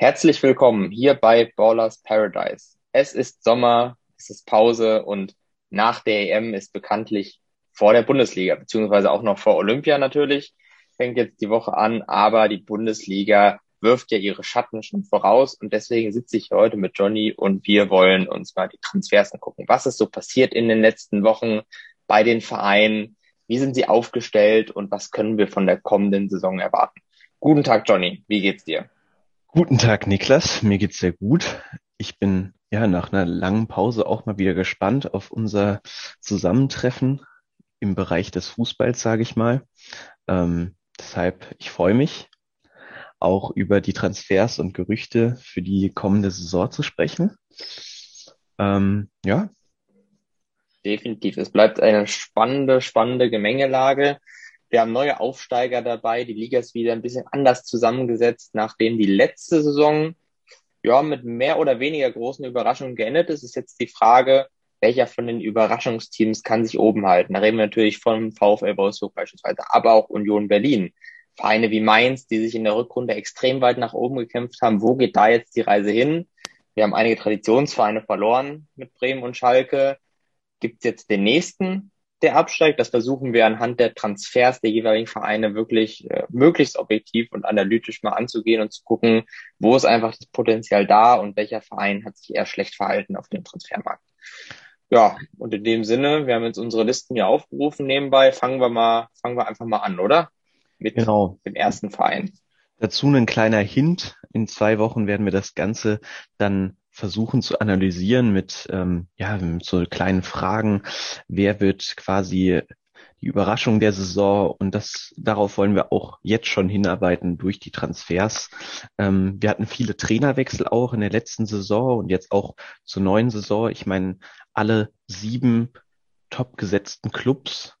Herzlich willkommen hier bei Ballers Paradise. Es ist Sommer, es ist Pause und nach der EM ist bekanntlich vor der Bundesliga, beziehungsweise auch noch vor Olympia natürlich, fängt jetzt die Woche an, aber die Bundesliga wirft ja ihre Schatten schon voraus und deswegen sitze ich heute mit Johnny und wir wollen uns mal die Transfers angucken. Was ist so passiert in den letzten Wochen bei den Vereinen? Wie sind sie aufgestellt und was können wir von der kommenden Saison erwarten? Guten Tag, Johnny. Wie geht's dir? Guten Tag, Niklas. Mir geht's sehr gut. Ich bin ja nach einer langen Pause auch mal wieder gespannt auf unser Zusammentreffen im Bereich des Fußballs, sage ich mal. Ähm, deshalb, ich freue mich, auch über die Transfers und Gerüchte für die kommende Saison zu sprechen. Ähm, ja. Definitiv. Es bleibt eine spannende, spannende Gemengelage. Wir haben neue Aufsteiger dabei. Die Liga ist wieder ein bisschen anders zusammengesetzt, nachdem die letzte Saison ja mit mehr oder weniger großen Überraschungen geendet ist. Ist jetzt die Frage, welcher von den Überraschungsteams kann sich oben halten? Da reden wir natürlich von VfL Wolfsburg beispielsweise, aber auch Union Berlin. Vereine wie Mainz, die sich in der Rückrunde extrem weit nach oben gekämpft haben. Wo geht da jetzt die Reise hin? Wir haben einige Traditionsvereine verloren mit Bremen und Schalke. Gibt es jetzt den nächsten? Der absteigt. Das versuchen wir anhand der Transfers der jeweiligen Vereine wirklich äh, möglichst objektiv und analytisch mal anzugehen und zu gucken, wo ist einfach das Potenzial da und welcher Verein hat sich eher schlecht verhalten auf dem Transfermarkt. Ja, und in dem Sinne, wir haben jetzt unsere Listen hier aufgerufen nebenbei. Fangen wir mal, fangen wir einfach mal an, oder? Mit genau. dem ersten Verein. Dazu ein kleiner Hint. In zwei Wochen werden wir das Ganze dann versuchen zu analysieren mit, ähm, ja, mit so kleinen Fragen. Wer wird quasi die Überraschung der Saison und das darauf wollen wir auch jetzt schon hinarbeiten durch die Transfers. Ähm, wir hatten viele Trainerwechsel auch in der letzten Saison und jetzt auch zur neuen Saison. Ich meine, alle sieben top gesetzten Clubs,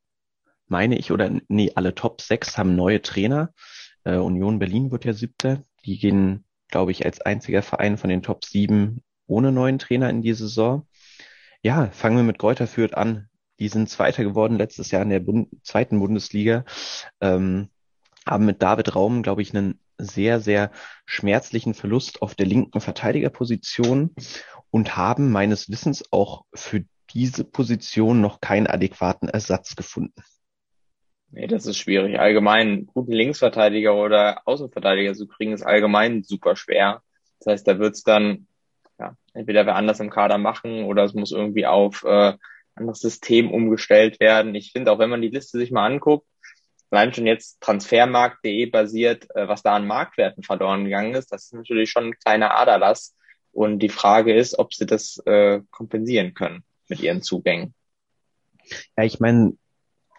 meine ich, oder nee, alle Top sechs haben neue Trainer. Äh, Union Berlin wird ja siebter. Die gehen, glaube ich, als einziger Verein von den Top sieben ohne neuen Trainer in die Saison. Ja, fangen wir mit Kräuter Fürth an. Die sind Zweiter geworden letztes Jahr in der Bund zweiten Bundesliga, ähm, haben mit David Raum, glaube ich, einen sehr, sehr schmerzlichen Verlust auf der linken Verteidigerposition und haben meines Wissens auch für diese Position noch keinen adäquaten Ersatz gefunden. Nee, das ist schwierig. Allgemein guten Linksverteidiger oder Außenverteidiger zu kriegen, ist allgemein super schwer. Das heißt, da wird's dann ja, entweder wer anders im Kader machen oder es muss irgendwie auf äh, anderes System umgestellt werden. Ich finde, auch wenn man die Liste sich mal anguckt, allein schon jetzt transfermarkt.de basiert, äh, was da an Marktwerten verloren gegangen ist, das ist natürlich schon ein kleiner Aderlass. Und die Frage ist, ob sie das äh, kompensieren können mit ihren Zugängen. Ja, ich meine,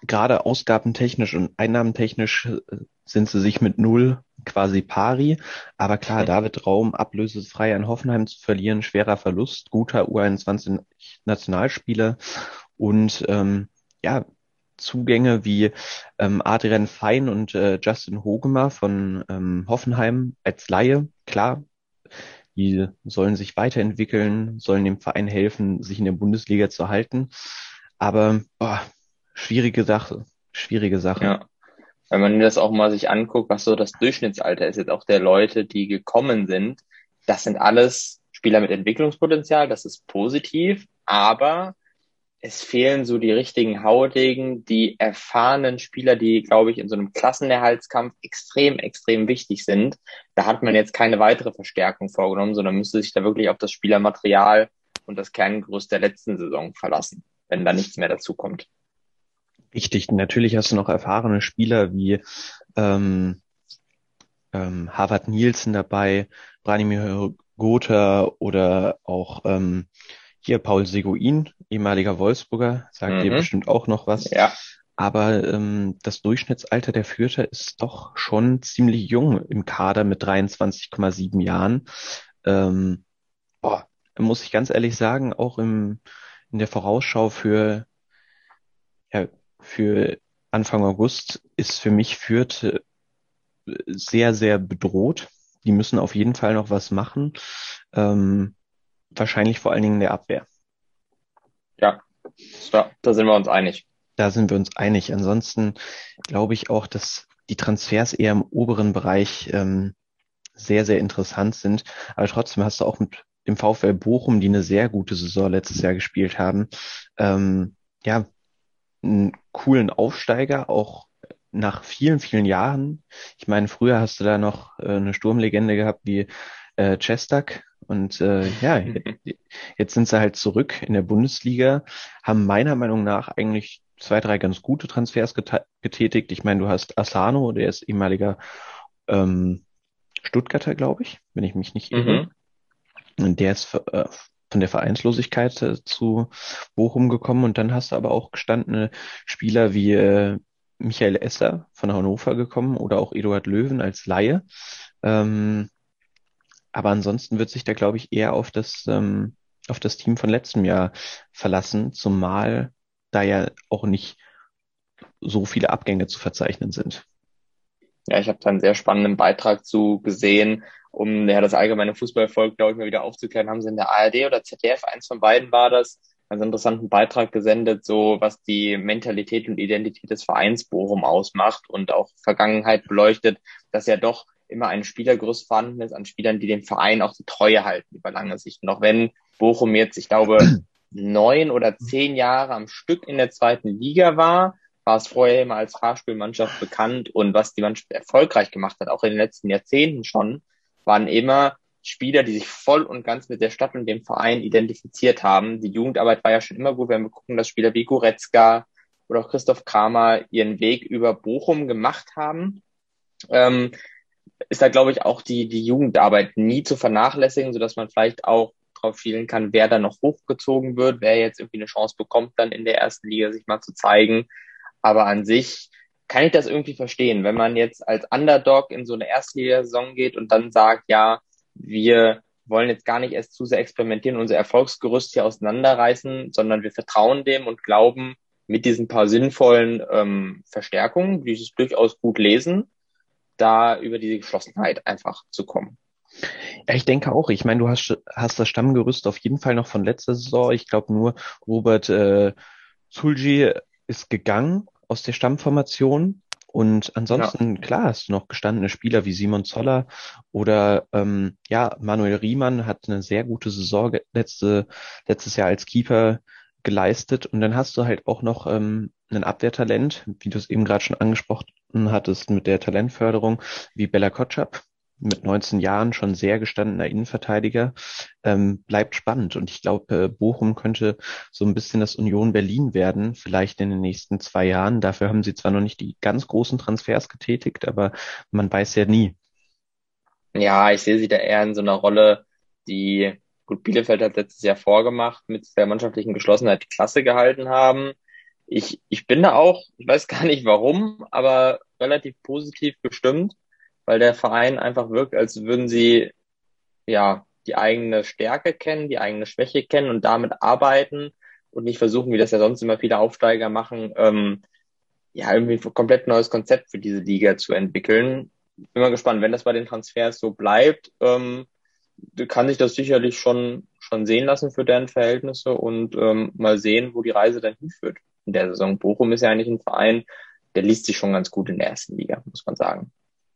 gerade ausgabentechnisch und einnahmentechnisch äh, sind sie sich mit null quasi pari. Aber klar, David Raum ablösefrei an Hoffenheim zu verlieren, schwerer Verlust, guter U21 Nationalspieler und ähm, ja, Zugänge wie ähm, Adrian Fein und äh, Justin Hogemer von ähm, Hoffenheim als Laie, klar, die sollen sich weiterentwickeln, sollen dem Verein helfen, sich in der Bundesliga zu halten. Aber boah, schwierige Sache, schwierige Sache. Ja wenn man das auch mal sich anguckt, was so das Durchschnittsalter ist jetzt auch der Leute, die gekommen sind, das sind alles Spieler mit Entwicklungspotenzial, das ist positiv, aber es fehlen so die richtigen Hautigen, die erfahrenen Spieler, die, glaube ich, in so einem Klassenerhaltskampf extrem, extrem wichtig sind. Da hat man jetzt keine weitere Verstärkung vorgenommen, sondern müsste sich da wirklich auf das Spielermaterial und das Kerngerüst der letzten Saison verlassen, wenn da nichts mehr dazu kommt. Richtig, natürlich hast du noch erfahrene Spieler wie ähm, ähm, Harvard Nielsen dabei, Branimir Gotha oder auch ähm, hier Paul Seguin, ehemaliger Wolfsburger, sagt mhm. dir bestimmt auch noch was. Ja. Aber ähm, das Durchschnittsalter der Fürther ist doch schon ziemlich jung im Kader mit 23,7 Jahren. Ähm, boah, muss ich ganz ehrlich sagen, auch im, in der Vorausschau für ja, für Anfang August ist für mich Fürth äh, sehr, sehr bedroht. Die müssen auf jeden Fall noch was machen. Ähm, wahrscheinlich vor allen Dingen in der Abwehr. Ja, ja, da sind wir uns einig. Da sind wir uns einig. Ansonsten glaube ich auch, dass die Transfers eher im oberen Bereich ähm, sehr, sehr interessant sind. Aber trotzdem hast du auch mit dem VfL Bochum, die eine sehr gute Saison letztes Jahr gespielt haben, ähm, ja, einen coolen Aufsteiger, auch nach vielen, vielen Jahren. Ich meine, früher hast du da noch äh, eine Sturmlegende gehabt wie äh, Chestak. Und äh, ja, jetzt sind sie halt zurück in der Bundesliga, haben meiner Meinung nach eigentlich zwei, drei ganz gute Transfers getätigt. Ich meine, du hast Asano, der ist ehemaliger ähm, Stuttgarter, glaube ich, wenn ich mich nicht irre. Mhm. Und der ist äh, von der Vereinslosigkeit äh, zu Bochum gekommen. Und dann hast du aber auch gestandene Spieler wie äh, Michael Esser von Hannover gekommen oder auch Eduard Löwen als Laie. Ähm, aber ansonsten wird sich da, glaube ich, eher auf das, ähm, auf das Team von letztem Jahr verlassen, zumal da ja auch nicht so viele Abgänge zu verzeichnen sind. Ja, ich habe da einen sehr spannenden Beitrag zu gesehen, um ja das allgemeine Fußballvolk, glaube ich, mal wieder aufzuklären, haben sie in der ARD oder ZDF, eins von beiden war das, einen interessanten Beitrag gesendet, so was die Mentalität und Identität des Vereins Bochum ausmacht und auch Vergangenheit beleuchtet, dass ja doch immer ein Spielergerüst vorhanden ist an Spielern, die dem Verein auch die Treue halten über lange Sicht. Noch wenn Bochum jetzt, ich glaube, neun oder zehn Jahre am Stück in der zweiten Liga war, war es vorher immer als Fahrspielmannschaft bekannt und was die Mannschaft erfolgreich gemacht hat, auch in den letzten Jahrzehnten schon, waren immer Spieler, die sich voll und ganz mit der Stadt und dem Verein identifiziert haben. Die Jugendarbeit war ja schon immer gut, wenn wir gucken, dass Spieler wie Goretzka oder auch Christoph Kramer ihren Weg über Bochum gemacht haben. Ähm, ist da, glaube ich, auch die, die Jugendarbeit nie zu vernachlässigen, sodass man vielleicht auch drauf schielen kann, wer da noch hochgezogen wird, wer jetzt irgendwie eine Chance bekommt, dann in der ersten Liga sich mal zu zeigen. Aber an sich kann ich das irgendwie verstehen, wenn man jetzt als Underdog in so eine Erstligasaison geht und dann sagt, ja, wir wollen jetzt gar nicht erst zu sehr experimentieren, unser Erfolgsgerüst hier auseinanderreißen, sondern wir vertrauen dem und glauben, mit diesen paar sinnvollen ähm, Verstärkungen, die sich durchaus gut lesen, da über diese Geschlossenheit einfach zu kommen. Ja, ich denke auch. Ich meine, du hast, hast das Stammgerüst auf jeden Fall noch von letzter Saison. Ich glaube nur, Robert äh, Zulji ist gegangen aus der Stammformation. Und ansonsten, ja. klar, hast du noch gestandene Spieler wie Simon Zoller oder ähm, ja, Manuel Riemann hat eine sehr gute Saison letzte, letztes Jahr als Keeper geleistet. Und dann hast du halt auch noch ähm, ein Abwehrtalent, wie du es eben gerade schon angesprochen hattest mit der Talentförderung, wie Bella Kotschap, mit 19 Jahren schon sehr gestandener Innenverteidiger, ähm, bleibt spannend. Und ich glaube, äh, Bochum könnte so ein bisschen das Union Berlin werden, vielleicht in den nächsten zwei Jahren. Dafür haben sie zwar noch nicht die ganz großen Transfers getätigt, aber man weiß ja nie. Ja, ich sehe sie da eher in so einer Rolle, die gut Bielefeld hat letztes Jahr vorgemacht, mit der mannschaftlichen Geschlossenheit die Klasse gehalten haben. Ich, ich bin da auch, ich weiß gar nicht warum, aber relativ positiv gestimmt weil der Verein einfach wirkt, als würden sie ja die eigene Stärke kennen, die eigene Schwäche kennen und damit arbeiten und nicht versuchen, wie das ja sonst immer viele Aufsteiger machen, ähm, ja, irgendwie ein komplett neues Konzept für diese Liga zu entwickeln. Bin mal gespannt, wenn das bei den Transfers so bleibt, ähm, kann sich das sicherlich schon, schon sehen lassen für deren Verhältnisse und ähm, mal sehen, wo die Reise dann hinführt in der Saison. Bochum ist ja eigentlich ein Verein, der liest sich schon ganz gut in der ersten Liga, muss man sagen.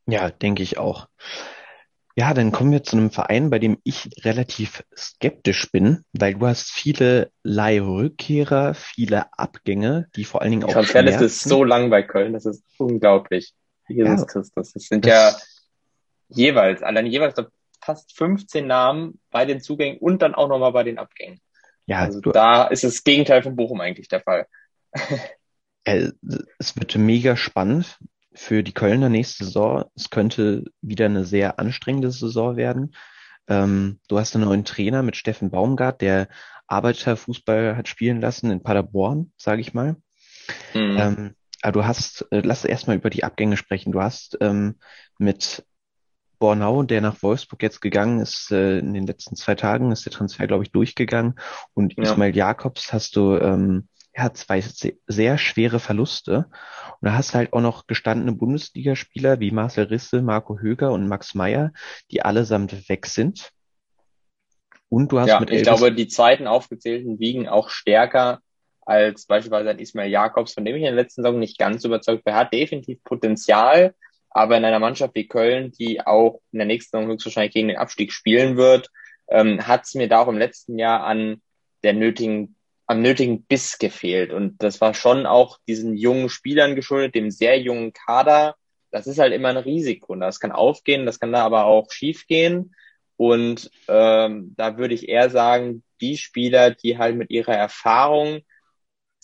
Ja, denke ich auch. Ja, dann kommen wir zu einem Verein, bei dem ich relativ skeptisch bin, weil du hast viele Leihrückkehrer, viele Abgänge, die vor allen Dingen auch. Transferliste ist so lang bei Köln, das ist unglaublich. Jesus ja, Christus. Das sind das ja jeweils, allein jeweils fast 15 Namen bei den Zugängen und dann auch nochmal bei den Abgängen. Ja, also da ist das Gegenteil von Bochum eigentlich der Fall. es wird mega spannend, für die Kölner nächste Saison. Es könnte wieder eine sehr anstrengende Saison werden. Ähm, du hast einen neuen Trainer mit Steffen Baumgart, der Arbeiterfußball hat spielen lassen in Paderborn, sage ich mal. Mhm. Ähm, aber du hast, äh, lass erstmal über die Abgänge sprechen. Du hast ähm, mit Bornau, der nach Wolfsburg jetzt gegangen ist, äh, in den letzten zwei Tagen ist der Transfer, glaube ich, durchgegangen. Und ja. Ismail Jakobs hast du ähm, ja, zwei sehr schwere Verluste. Und da hast du halt auch noch gestandene Bundesligaspieler wie Marcel Risse, Marco Höger und Max Meyer, die allesamt weg sind. Und du hast ja, mit ich glaube, die zweiten aufgezählten wiegen auch stärker als beispielsweise ein Ismail Jakobs, von dem ich in der letzten Saison nicht ganz überzeugt war. Er hat definitiv Potenzial, Aber in einer Mannschaft wie Köln, die auch in der nächsten Saison höchstwahrscheinlich gegen den Abstieg spielen wird, ähm, hat es mir da auch im letzten Jahr an der nötigen, am nötigen Biss gefehlt. Und das war schon auch diesen jungen Spielern geschuldet, dem sehr jungen Kader. Das ist halt immer ein Risiko. Das kann aufgehen, das kann da aber auch schiefgehen. Und ähm, da würde ich eher sagen, die Spieler, die halt mit ihrer Erfahrung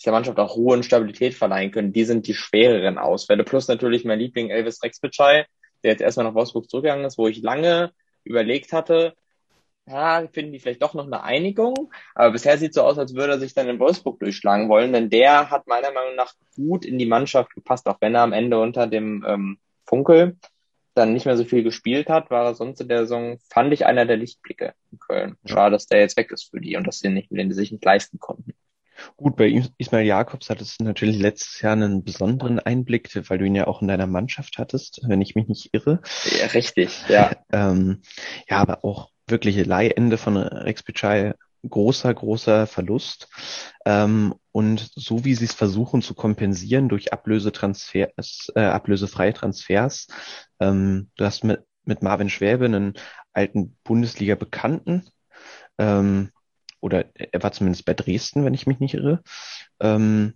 der Mannschaft auch Ruhe und Stabilität verleihen können, die sind die schwereren Ausfälle. Plus natürlich mein Liebling Elvis Rexbitschei, der jetzt erstmal nach Wolfsburg zurückgegangen ist, wo ich lange überlegt hatte, ja, finden die vielleicht doch noch eine Einigung. Aber bisher sieht so aus, als würde er sich dann in Wolfsburg durchschlagen wollen, denn der hat meiner Meinung nach gut in die Mannschaft gepasst, auch wenn er am Ende unter dem ähm, Funkel dann nicht mehr so viel gespielt hat, war er sonst in der Saison, fand ich, einer der Lichtblicke in Köln. Schade, dass der jetzt weg ist für die und dass sie nicht, den sich nicht leisten konnten. Gut, bei Ismail Jakobs hattest du natürlich letztes Jahr einen besonderen Einblick, weil du ihn ja auch in deiner Mannschaft hattest, wenn ich mich nicht irre. Ja, richtig, ja. ähm, ja, aber auch wirkliche Leihende von Rex Pichai großer, großer Verlust. Ähm, und so wie sie es versuchen zu kompensieren durch Ablösetransfers, äh, ablösefreie Transfers, ähm, du hast mit, mit Marvin Schwäbe einen alten Bundesliga-Bekannten, ähm, oder er war zumindest bei Dresden, wenn ich mich nicht irre, ähm,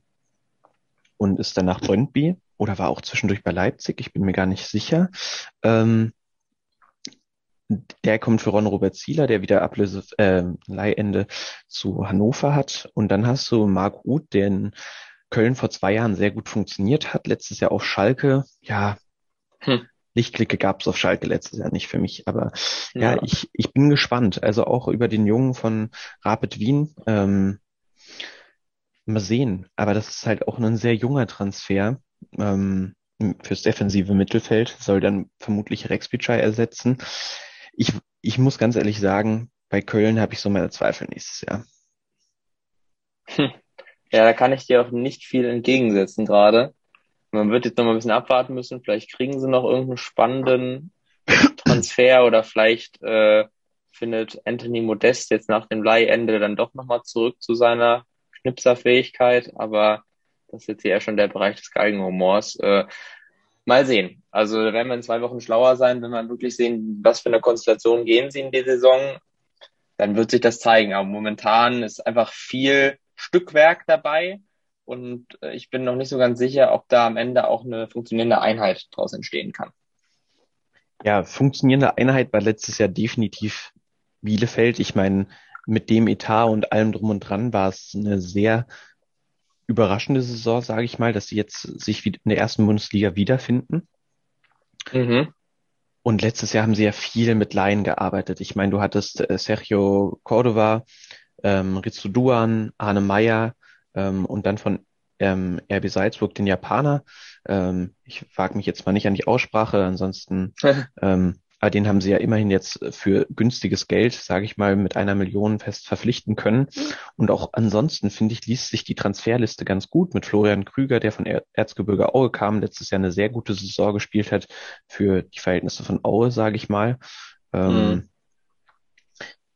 und ist dann nach Brøndby oder war auch zwischendurch bei Leipzig, ich bin mir gar nicht sicher. Ähm, der kommt für Ron Robert Zieler, der wieder Ablöse, äh, Leihende zu Hannover hat. Und dann hast du Marc Uth, der in Köln vor zwei Jahren sehr gut funktioniert hat, letztes Jahr auf Schalke. Ja, hm. Lichtklicke gab es auf Schalke letztes Jahr nicht für mich, aber ja, ja, ich, ich bin gespannt. Also auch über den Jungen von Rapid Wien. Ähm, mal sehen. Aber das ist halt auch ein sehr junger Transfer. Ähm, fürs defensive Mittelfeld soll dann vermutlich Rex Pichai ersetzen. Ich, ich muss ganz ehrlich sagen, bei Köln habe ich so meine Zweifel nächstes Jahr. Hm. Ja, da kann ich dir auch nicht viel entgegensetzen gerade. Man wird jetzt noch mal ein bisschen abwarten müssen. Vielleicht kriegen sie noch irgendeinen spannenden Transfer oder vielleicht äh, findet Anthony Modest jetzt nach dem Leihende dann doch nochmal zurück zu seiner Schnipserfähigkeit. Aber das ist jetzt eher schon der Bereich des Geigenhumors. Äh, mal sehen. Also werden wir in zwei Wochen schlauer sein, wenn wir wirklich sehen, was für eine Konstellation gehen sie in die Saison. Dann wird sich das zeigen. Aber momentan ist einfach viel Stückwerk dabei und äh, ich bin noch nicht so ganz sicher, ob da am Ende auch eine funktionierende Einheit daraus entstehen kann. Ja, funktionierende Einheit war letztes Jahr definitiv Bielefeld. Ich meine, mit dem Etat und allem drum und dran war es eine sehr überraschende Saison, sage ich mal, dass sie jetzt sich in der ersten Bundesliga wiederfinden. Mhm. Und letztes Jahr haben sie ja viel mit Laien gearbeitet. Ich meine, du hattest äh, Sergio Cordova, ähm, Ritsu Duan, Arne Meyer, ähm, und dann von ähm, RB Salzburg den Japaner. Ähm, ich wage mich jetzt mal nicht an die Aussprache, ansonsten, ähm, aber den haben sie ja immerhin jetzt für günstiges Geld, sage ich mal, mit einer Million fest verpflichten können. Und auch ansonsten, finde ich, liest sich die Transferliste ganz gut mit Florian Krüger, der von er Erzgebirge Aue kam, letztes Jahr eine sehr gute Saison gespielt hat für die Verhältnisse von Aue, sage ich mal. Ähm, mhm.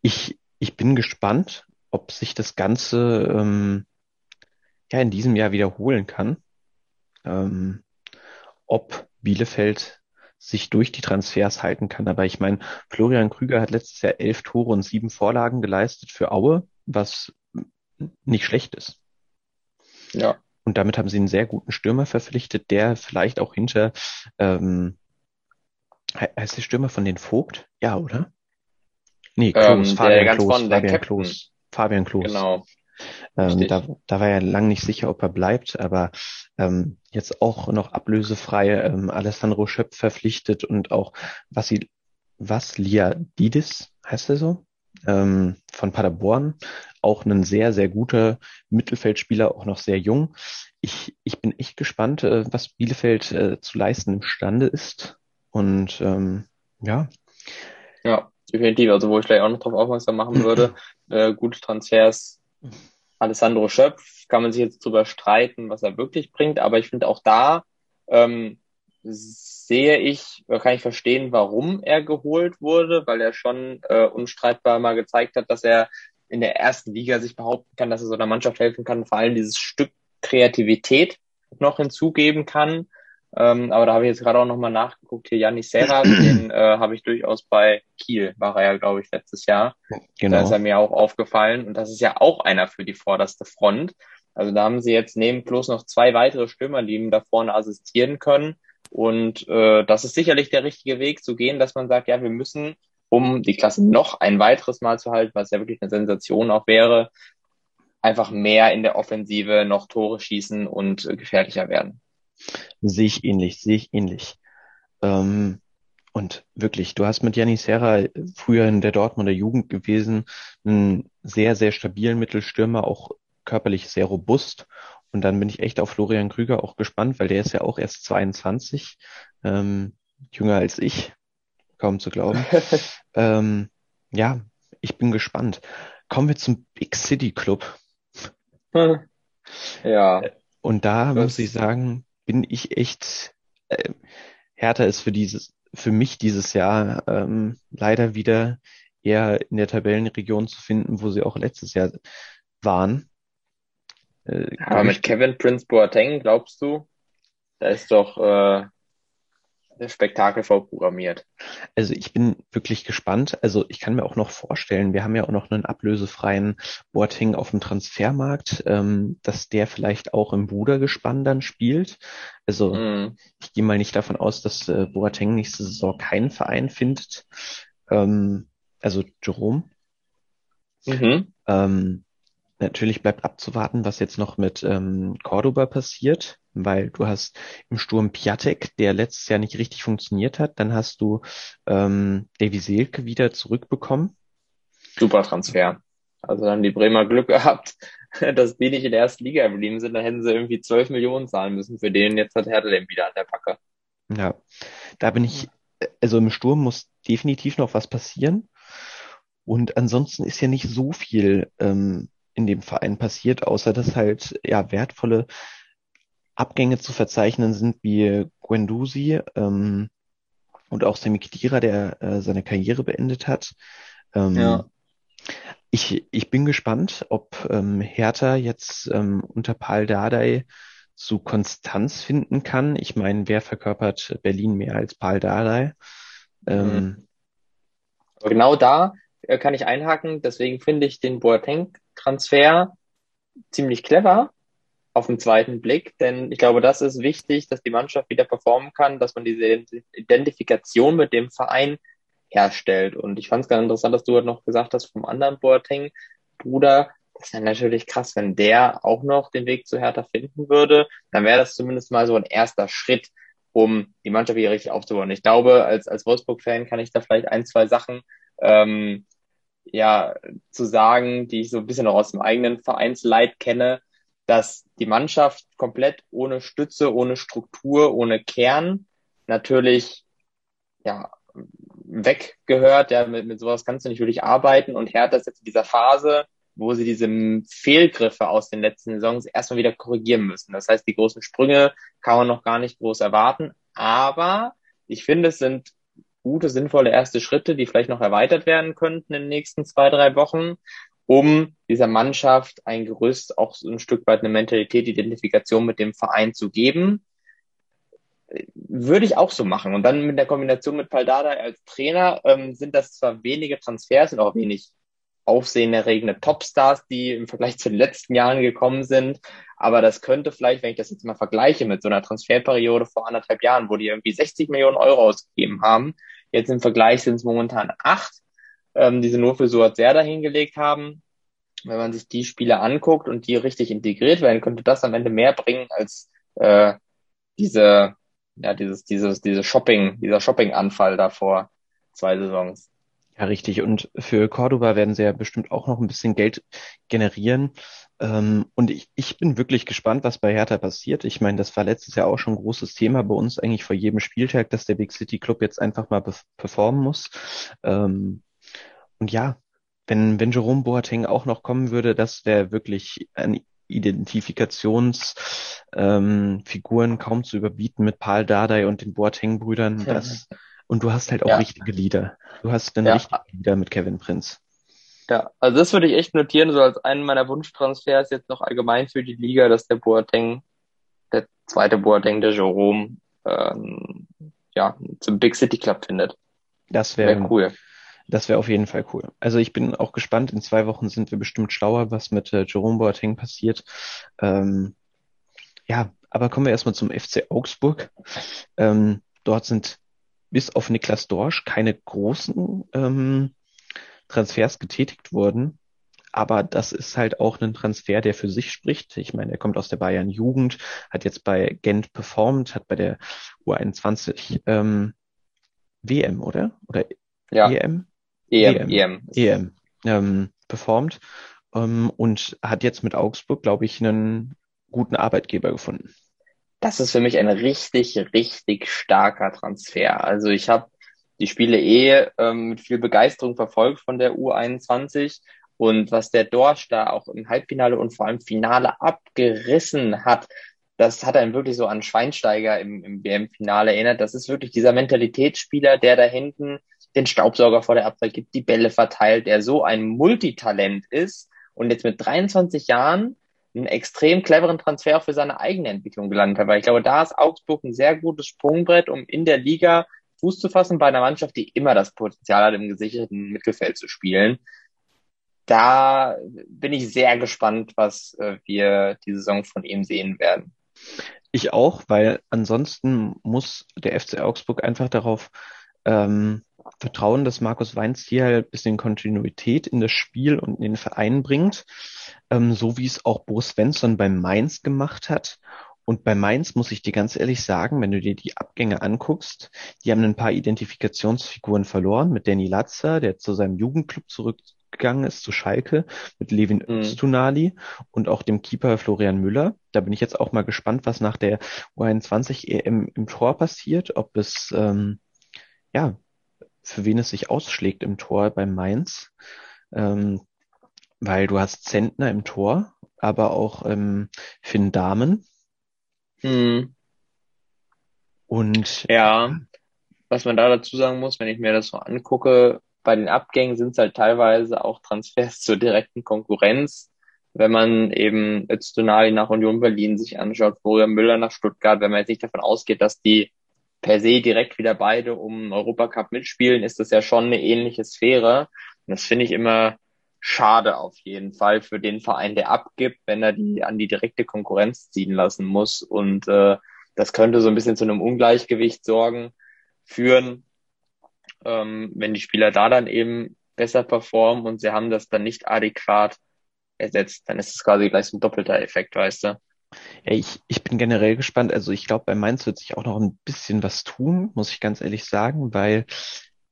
ich, ich bin gespannt, ob sich das Ganze ähm, ja in diesem Jahr wiederholen kann. Ähm, ob Bielefeld sich durch die Transfers halten kann. Aber ich meine, Florian Krüger hat letztes Jahr elf Tore und sieben Vorlagen geleistet für Aue, was nicht schlecht ist. Ja. Und damit haben sie einen sehr guten Stürmer verpflichtet, der vielleicht auch hinter, ähm, heißt der Stürmer von den Vogt? Ja, oder? Nee, Klos, ähm, Fabian Klos, Fabian Klos. Fabian Klos. Genau. Ähm, da, da war er lang nicht sicher, ob er bleibt, aber ähm, jetzt auch noch ablösefrei ähm, Alessandro Schöpf verpflichtet und auch Vassil, Vasliadidis, heißt er so, ähm, von Paderborn, auch ein sehr, sehr guter Mittelfeldspieler, auch noch sehr jung. Ich, ich bin echt gespannt, äh, was Bielefeld äh, zu leisten imstande ist. Und ähm, ja. Ja, definitiv. Also wo ich gleich auch noch drauf aufmerksam machen würde, äh, gute Transfers Alessandro Schöpf kann man sich jetzt drüber streiten, was er wirklich bringt, aber ich finde auch da ähm, sehe ich, kann ich verstehen, warum er geholt wurde, weil er schon äh, unstreitbar mal gezeigt hat, dass er in der ersten Liga sich behaupten kann, dass er so einer Mannschaft helfen kann, vor allem dieses Stück Kreativität noch hinzugeben kann. Ähm, aber da habe ich jetzt gerade auch nochmal nachgeguckt. Hier Janis Serra, den äh, habe ich durchaus bei Kiel, war er ja, glaube ich, letztes Jahr. Genau. Da ist er mir auch aufgefallen. Und das ist ja auch einer für die vorderste Front. Also da haben sie jetzt neben Klos noch zwei weitere Stürmer, die ihm da vorne assistieren können. Und äh, das ist sicherlich der richtige Weg zu gehen, dass man sagt, ja, wir müssen, um die Klasse noch ein weiteres Mal zu halten, was ja wirklich eine Sensation auch wäre, einfach mehr in der Offensive noch Tore schießen und äh, gefährlicher werden. Sehe ich ähnlich, sehe ich ähnlich. Ähm, und wirklich, du hast mit Janni Serra früher in der Dortmunder Jugend gewesen, einen sehr, sehr stabilen Mittelstürmer, auch körperlich sehr robust. Und dann bin ich echt auf Florian Krüger auch gespannt, weil der ist ja auch erst 22, ähm, jünger als ich, kaum zu glauben. ähm, ja, ich bin gespannt. Kommen wir zum Big City Club. Ja. Und da das muss ich sagen, bin ich echt, äh, Hertha ist für dieses, für mich dieses Jahr ähm, leider wieder eher in der Tabellenregion zu finden, wo sie auch letztes Jahr waren. Äh, Aber mit Kevin Prince Boateng, glaubst du, da ist doch äh, Spektakel vorprogrammiert. Also ich bin wirklich gespannt. Also ich kann mir auch noch vorstellen, wir haben ja auch noch einen ablösefreien Boateng auf dem Transfermarkt, ähm, dass der vielleicht auch im Brudergespann dann spielt. Also mm. ich gehe mal nicht davon aus, dass äh, Boateng nächste Saison keinen Verein findet. Ähm, also Jerome. Mhm. Ähm, Natürlich bleibt abzuwarten, was jetzt noch mit ähm, Cordoba passiert, weil du hast im Sturm Piatek, der letztes Jahr nicht richtig funktioniert hat. Dann hast du ähm, Davy Selke wieder zurückbekommen. Super Transfer. Also dann die Bremer Glück gehabt, dass die nicht in der ersten Liga geblieben sind. Da hätten sie irgendwie 12 Millionen zahlen müssen für den. Jetzt hat Hertha den wieder an der Packe. Ja, da bin ich, also im Sturm muss definitiv noch was passieren. Und ansonsten ist ja nicht so viel ähm, in dem Verein passiert, außer dass halt ja wertvolle Abgänge zu verzeichnen sind wie Guendouzi ähm, und auch Semi Khedira, der äh, seine Karriere beendet hat. Ähm, ja. Ich, ich bin gespannt, ob ähm, Hertha jetzt ähm, unter Paul Dardai zu Konstanz finden kann. Ich meine, wer verkörpert Berlin mehr als Paul Dardai? Ähm, mhm. genau da äh, kann ich einhaken. Deswegen finde ich den Boateng Transfer ziemlich clever auf den zweiten Blick, denn ich glaube, das ist wichtig, dass die Mannschaft wieder performen kann, dass man diese Identifikation mit dem Verein herstellt. Und ich fand es ganz interessant, dass du halt noch gesagt hast vom anderen Boateng Bruder, das wäre natürlich krass, wenn der auch noch den Weg zu Hertha finden würde. Dann wäre das zumindest mal so ein erster Schritt, um die Mannschaft wieder richtig aufzubauen. Ich glaube, als, als Wolfsburg-Fan kann ich da vielleicht ein, zwei Sachen ähm, ja zu sagen, die ich so ein bisschen noch aus dem eigenen Vereinsleid kenne, dass die Mannschaft komplett ohne Stütze, ohne Struktur, ohne Kern natürlich ja weggehört. Ja, mit, mit sowas kannst du nicht wirklich arbeiten und Hertha ist jetzt in dieser Phase, wo sie diese Fehlgriffe aus den letzten Saisons erstmal wieder korrigieren müssen. Das heißt, die großen Sprünge kann man noch gar nicht groß erwarten, aber ich finde, es sind gute, sinnvolle erste Schritte, die vielleicht noch erweitert werden könnten in den nächsten zwei, drei Wochen, um dieser Mannschaft ein Gerüst, auch so ein Stück weit eine Mentalität, Identifikation mit dem Verein zu geben. Würde ich auch so machen. Und dann mit der Kombination mit Paldada als Trainer ähm, sind das zwar wenige Transfers und auch wenig aufsehenerregende Topstars, die im Vergleich zu den letzten Jahren gekommen sind. Aber das könnte vielleicht, wenn ich das jetzt mal vergleiche mit so einer Transferperiode vor anderthalb Jahren, wo die irgendwie 60 Millionen Euro ausgegeben haben, Jetzt im Vergleich sind es momentan acht, ähm, die sie nur für Suat Serda hingelegt haben. Wenn man sich die Spiele anguckt und die richtig integriert werden, könnte das am Ende mehr bringen als äh, diese, ja, dieses, dieses, diese Shopping, dieser Shopping-Anfall davor zwei Saisons. Ja, richtig. Und für Cordoba werden sie ja bestimmt auch noch ein bisschen Geld generieren. Ähm, und ich, ich bin wirklich gespannt, was bei Hertha passiert. Ich meine, das war letztes Jahr auch schon ein großes Thema bei uns eigentlich vor jedem Spieltag, dass der Big City Club jetzt einfach mal performen muss. Ähm, und ja, wenn, wenn Jerome Boateng auch noch kommen würde, das wäre wirklich ein Identifikationsfiguren ähm, kaum zu überbieten mit Paul Dardai und den Boateng-Brüdern. Das, und du hast halt auch ja. richtige Lieder. Du hast einen ja. richtigen Lieder mit Kevin Prinz. Ja, also das würde ich echt notieren, so als einen meiner Wunschtransfers jetzt noch allgemein für die Liga, dass der Boateng, der zweite Boateng, der Jerome, ähm, ja, zum Big City Club findet. Das wäre wär cool. Das wäre auf jeden Fall cool. Also ich bin auch gespannt. In zwei Wochen sind wir bestimmt schlauer, was mit äh, Jerome Boateng passiert. Ähm, ja, aber kommen wir erstmal zum FC Augsburg. Ähm, dort sind bis auf Niklas Dorsch keine großen ähm, Transfers getätigt worden. Aber das ist halt auch ein Transfer, der für sich spricht. Ich meine, er kommt aus der Bayern Jugend, hat jetzt bei Gent performt, hat bei der U21 ähm, WM, oder? Oder ja. EM? EM. EM, EM ähm, performt ähm, und hat jetzt mit Augsburg, glaube ich, einen guten Arbeitgeber gefunden. Das ist für mich ein richtig, richtig starker Transfer. Also ich habe die Spiele eh ähm, mit viel Begeisterung verfolgt von der U21 und was der Dorsch da auch im Halbfinale und vor allem Finale abgerissen hat, das hat einen wirklich so an Schweinsteiger im, im WM-Finale erinnert. Das ist wirklich dieser Mentalitätsspieler, der da hinten den Staubsauger vor der Abwehr gibt, die Bälle verteilt, der so ein Multitalent ist und jetzt mit 23 Jahren einen extrem cleveren Transfer für seine eigene Entwicklung gelandet hat. Weil ich glaube, da ist Augsburg ein sehr gutes Sprungbrett, um in der Liga Fuß zu fassen bei einer Mannschaft, die immer das Potenzial hat, im gesicherten Mittelfeld zu spielen. Da bin ich sehr gespannt, was äh, wir die Saison von ihm sehen werden. Ich auch, weil ansonsten muss der FC Augsburg einfach darauf ähm, vertrauen, dass Markus Weinziel ein bisschen Kontinuität in das Spiel und in den Verein bringt, ähm, so wie es auch Bo Svensson bei Mainz gemacht hat. Und bei Mainz muss ich dir ganz ehrlich sagen, wenn du dir die Abgänge anguckst, die haben ein paar Identifikationsfiguren verloren mit Danny Latzer, der zu seinem Jugendclub zurückgegangen ist, zu Schalke, mit Levin mhm. Öztunali und auch dem Keeper Florian Müller. Da bin ich jetzt auch mal gespannt, was nach der U21 EM im Tor passiert, ob es ähm, ja für wen es sich ausschlägt im Tor bei Mainz. Ähm, weil du hast Zentner im Tor, aber auch ähm, Finn Dahmen. Hm. Und ja, was man da dazu sagen muss, wenn ich mir das so angucke, bei den Abgängen sind es halt teilweise auch Transfers zur direkten Konkurrenz. Wenn man eben Öztunali nach Union Berlin sich anschaut, Florian Müller nach Stuttgart, wenn man jetzt nicht davon ausgeht, dass die per se direkt wieder beide um Europacup mitspielen, ist das ja schon eine ähnliche Sphäre. Und das finde ich immer schade auf jeden Fall für den Verein, der abgibt, wenn er die an die direkte Konkurrenz ziehen lassen muss. Und äh, das könnte so ein bisschen zu einem Ungleichgewicht sorgen, führen, ähm, wenn die Spieler da dann eben besser performen und sie haben das dann nicht adäquat ersetzt, dann ist es quasi gleich so ein doppelter Effekt, weißt du. Ja, ich, ich bin generell gespannt. Also ich glaube, bei Mainz wird sich auch noch ein bisschen was tun, muss ich ganz ehrlich sagen, weil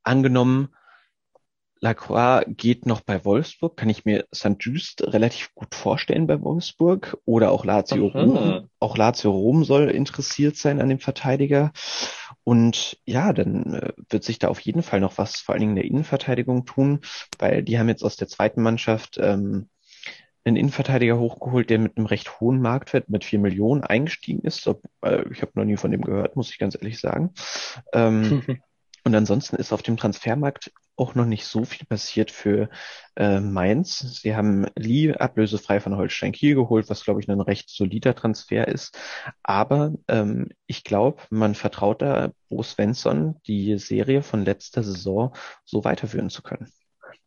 angenommen, Lacroix geht noch bei Wolfsburg, kann ich mir St. Just relativ gut vorstellen bei Wolfsburg oder auch Lazio Aha. Rom. Auch Lazio Rom soll interessiert sein an dem Verteidiger. Und ja, dann äh, wird sich da auf jeden Fall noch was vor allen Dingen in der Innenverteidigung tun, weil die haben jetzt aus der zweiten Mannschaft ähm, einen Innenverteidiger hochgeholt, der mit einem recht hohen Marktwert mit vier Millionen eingestiegen ist. Äh, ich habe noch nie von dem gehört, muss ich ganz ehrlich sagen. Ähm, und ansonsten ist auf dem Transfermarkt auch noch nicht so viel passiert für äh, Mainz. Sie haben Lee ablösefrei von Holstein Kiel geholt, was glaube ich ein recht solider Transfer ist. Aber ähm, ich glaube, man vertraut da Bo Svensson, die Serie von letzter Saison so weiterführen zu können.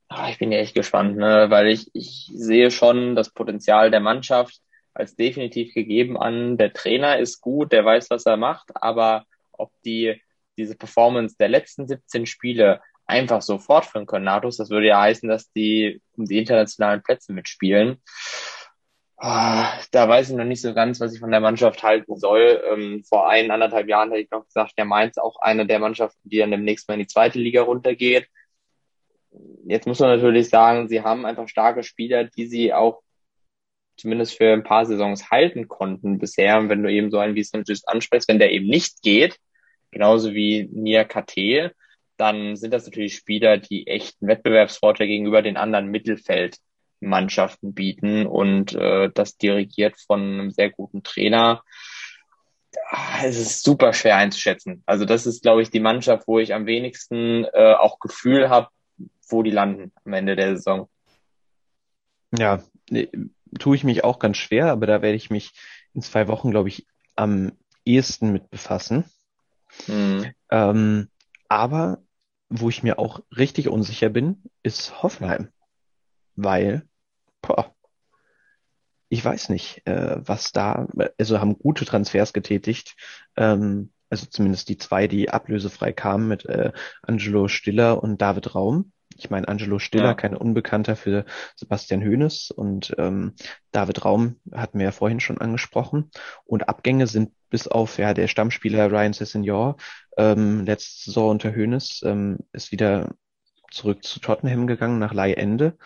Ah, ich bin ja echt gespannt, ne? weil ich, ich sehe schon das Potenzial der Mannschaft als definitiv gegeben an. Der Trainer ist gut, der weiß, was er macht, aber ob die diese Performance der letzten 17 Spiele einfach so fortführen können, Natus, das würde ja heißen, dass die um die internationalen Plätze mitspielen. Ah, da weiß ich noch nicht so ganz, was ich von der Mannschaft halten soll. Ähm, vor ein, anderthalb Jahren hätte ich noch gesagt, der Mainz auch eine der Mannschaften, die dann demnächst mal in die zweite Liga runtergeht jetzt muss man natürlich sagen, sie haben einfach starke Spieler, die sie auch zumindest für ein paar Saisons halten konnten bisher. Und wenn du eben so einen wie. Just ansprichst, wenn der eben nicht geht, genauso wie Nia KT, dann sind das natürlich Spieler, die echt einen Wettbewerbsvorteil gegenüber den anderen Mittelfeldmannschaften bieten und äh, das dirigiert von einem sehr guten Trainer. Ah, es ist super schwer einzuschätzen. Also das ist, glaube ich, die Mannschaft, wo ich am wenigsten äh, auch Gefühl habe, wo die landen am Ende der Saison. Ja, tue ich mich auch ganz schwer, aber da werde ich mich in zwei Wochen, glaube ich, am ehesten mit befassen. Mhm. Ähm, aber wo ich mir auch richtig unsicher bin, ist Hoffenheim. Weil, boah, ich weiß nicht, äh, was da, also haben gute Transfers getätigt, ähm, also zumindest die zwei, die ablösefrei kamen mit äh, Angelo Stiller und David Raum. Ich meine, Angelo Stiller, ja. kein Unbekannter für Sebastian Hoeneß und ähm, David Raum hatten wir ja vorhin schon angesprochen. Und Abgänge sind bis auf ja der Stammspieler Ryan Sessegnon ähm, letzte Saison unter Hoeneß ähm, ist wieder zurück zu Tottenham gegangen nach Leihende.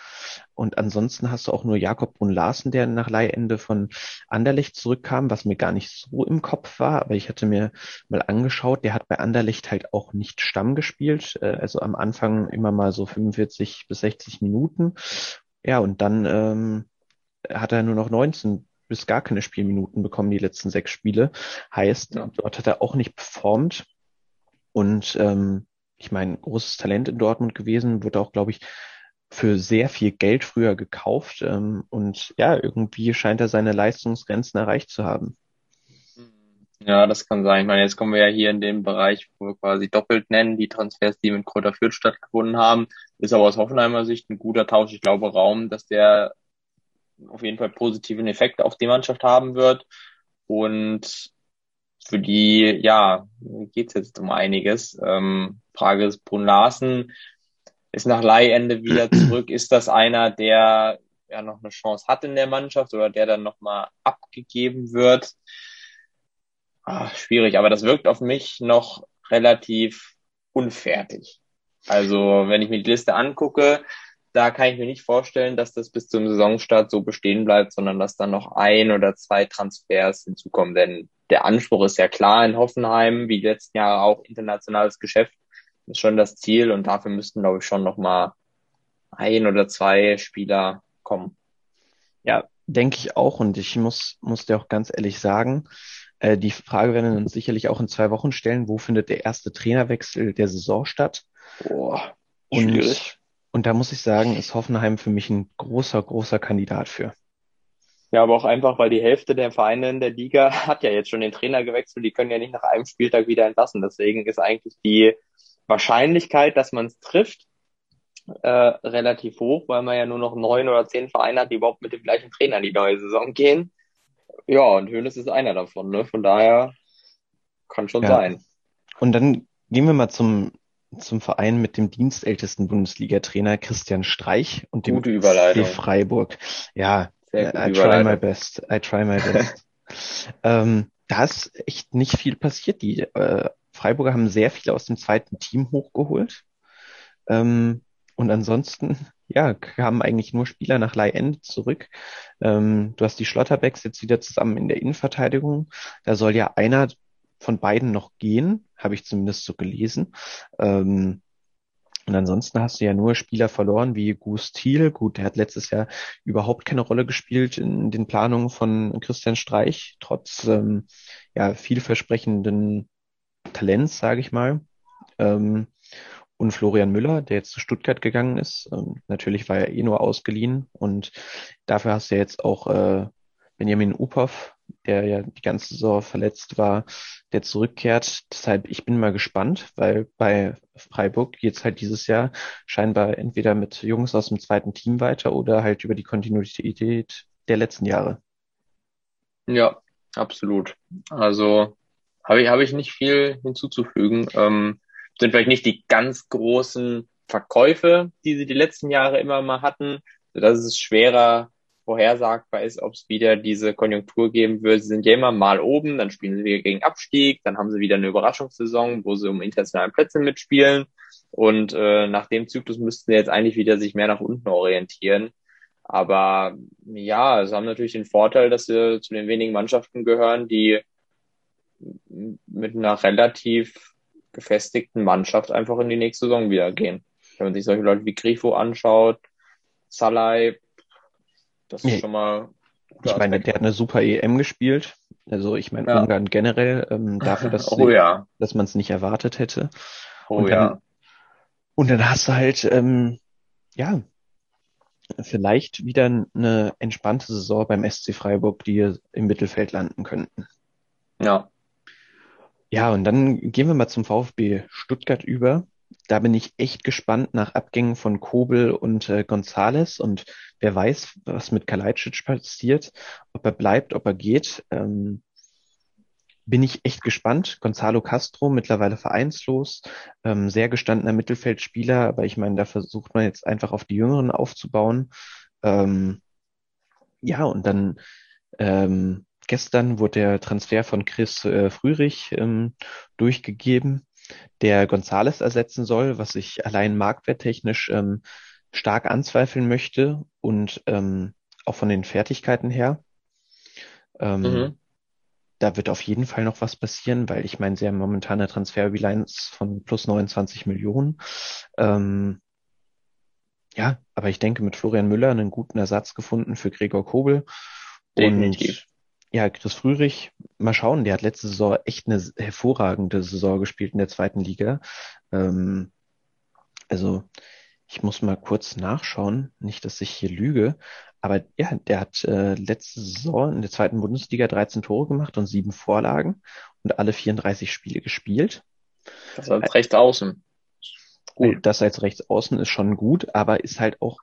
Und ansonsten hast du auch nur Jakob Brun Larsen, der nach Leihende von Anderlecht zurückkam, was mir gar nicht so im Kopf war, aber ich hatte mir mal angeschaut, der hat bei Anderlecht halt auch nicht Stamm gespielt, äh, also am Anfang immer mal so 45 bis 60 Minuten. Ja, und dann ähm, hat er nur noch 19 bis gar keine Spielminuten bekommen, die letzten sechs Spiele. Heißt, ja. dort hat er auch nicht performt. Und ähm, ich meine, großes Talent in Dortmund gewesen, wurde auch, glaube ich, für sehr viel Geld früher gekauft. Ähm, und ja, irgendwie scheint er seine Leistungsgrenzen erreicht zu haben. Ja, das kann sein. Ich meine, jetzt kommen wir ja hier in den Bereich, wo wir quasi doppelt nennen, die Transfers, die mit Kräuter Fürth stattgefunden haben. Ist aber aus Hoffenheimer Sicht ein guter Tausch. Ich glaube, Raum, dass der auf jeden Fall positiven Effekt auf die Mannschaft haben wird. Und für die, ja, geht's jetzt um einiges. Ähm, Frage ist, Brun Larsen ist nach Leihende wieder zurück. Ist das einer, der ja noch eine Chance hat in der Mannschaft oder der dann nochmal abgegeben wird? Ach, schwierig, aber das wirkt auf mich noch relativ unfertig. Also, wenn ich mir die Liste angucke, da kann ich mir nicht vorstellen, dass das bis zum Saisonstart so bestehen bleibt, sondern dass dann noch ein oder zwei Transfers hinzukommen. Denn der Anspruch ist ja klar in Hoffenheim, wie die letzten Jahre auch internationales Geschäft ist schon das Ziel und dafür müssten, glaube ich, schon noch mal ein oder zwei Spieler kommen. Ja, denke ich auch und ich muss, muss dir auch ganz ehrlich sagen, äh, die Frage werden wir uns sicherlich auch in zwei Wochen stellen, wo findet der erste Trainerwechsel der Saison statt? Boah, schwierig. Und, und da muss ich sagen, ist Hoffenheim für mich ein großer, großer Kandidat für. Ja, aber auch einfach, weil die Hälfte der Vereine in der Liga hat ja jetzt schon den Trainer gewechselt, die können ja nicht nach einem Spieltag wieder entlassen. Deswegen ist eigentlich die Wahrscheinlichkeit, dass man es trifft, äh, relativ hoch, weil man ja nur noch neun oder zehn Vereine hat, die überhaupt mit dem gleichen Trainer in die neue Saison gehen. Ja, und Hönes ist einer davon, ne? Von daher kann schon ja. sein. Und dann gehen wir mal zum, zum Verein mit dem dienstältesten Bundesliga-Trainer Christian Streich und dem Gute Überleitung. Freiburg. Ja, I try my best. I try my best. ähm, da ist echt nicht viel passiert. Die äh, Freiburger haben sehr viel aus dem zweiten Team hochgeholt. Ähm, und ansonsten, ja, kamen eigentlich nur Spieler nach Leihende zurück. Ähm, du hast die Schlotterbecks jetzt wieder zusammen in der Innenverteidigung. Da soll ja einer von beiden noch gehen, habe ich zumindest so gelesen. Ähm, und ansonsten hast du ja nur Spieler verloren wie Gus Thiel. Gut, der hat letztes Jahr überhaupt keine Rolle gespielt in den Planungen von Christian Streich, trotz ähm, ja vielversprechenden Talents, sage ich mal. Ähm, und Florian Müller, der jetzt zu Stuttgart gegangen ist. Ähm, natürlich war er eh nur ausgeliehen und dafür hast du ja jetzt auch äh, Benjamin Uphoff, der ja die ganze Saison verletzt war, der zurückkehrt. Deshalb, ich bin mal gespannt, weil bei Freiburg geht's halt dieses Jahr scheinbar entweder mit Jungs aus dem zweiten Team weiter oder halt über die Kontinuität der letzten Jahre. Ja, absolut. Also habe ich, habe ich nicht viel hinzuzufügen. Ähm, sind vielleicht nicht die ganz großen Verkäufe, die sie die letzten Jahre immer mal hatten, dass es schwerer vorhersagbar ist, ob es wieder diese Konjunktur geben wird. Sie sind ja immer mal oben, dann spielen sie wieder gegen Abstieg, dann haben sie wieder eine Überraschungssaison, wo sie um internationale Plätze mitspielen. Und äh, nach dem Zyklus müssten sie jetzt eigentlich wieder sich mehr nach unten orientieren. Aber ja, sie haben natürlich den Vorteil, dass sie zu den wenigen Mannschaften gehören, die mit einer relativ gefestigten Mannschaft einfach in die nächste Saison wieder gehen. Wenn man sich solche Leute wie Grifo anschaut, Salai, das ist schon mal. Ich meine, der hat eine super EM gespielt. Also ich meine, ja. Ungarn generell, ähm, dafür, dass, oh, ja. dass man es nicht erwartet hätte. Oh und dann, ja. Und dann hast du halt, ähm, ja, vielleicht wieder eine entspannte Saison beim SC Freiburg, die im Mittelfeld landen könnten. Ja. Ja, und dann gehen wir mal zum VfB Stuttgart über. Da bin ich echt gespannt nach Abgängen von Kobel und äh, Gonzales und wer weiß, was mit Kalajdzic passiert, ob er bleibt, ob er geht. Ähm, bin ich echt gespannt. Gonzalo Castro, mittlerweile vereinslos, ähm, sehr gestandener Mittelfeldspieler, aber ich meine, da versucht man jetzt einfach auf die Jüngeren aufzubauen. Ähm, ja, und dann ähm, gestern wurde der Transfer von Chris äh, Frührig ähm, durchgegeben, der Gonzales ersetzen soll, was ich allein marktwerttechnisch ähm, stark anzweifeln möchte und ähm, auch von den Fertigkeiten her. Ähm, mhm da wird auf jeden Fall noch was passieren, weil ich meine, sie haben momentan eine Transferbilanz von plus 29 Millionen. Ähm, ja, aber ich denke, mit Florian Müller einen guten Ersatz gefunden für Gregor Kobel. Definitiv. Und ja, Chris Frührig, mal schauen, der hat letzte Saison echt eine hervorragende Saison gespielt in der zweiten Liga. Ähm, also ich muss mal kurz nachschauen, nicht, dass ich hier lüge, aber ja, der hat äh, letzte Saison in der zweiten Bundesliga 13 Tore gemacht und sieben Vorlagen und alle 34 Spiele gespielt. Das als rechts außen. Gut. Das als rechts außen ist schon gut, aber ist halt auch,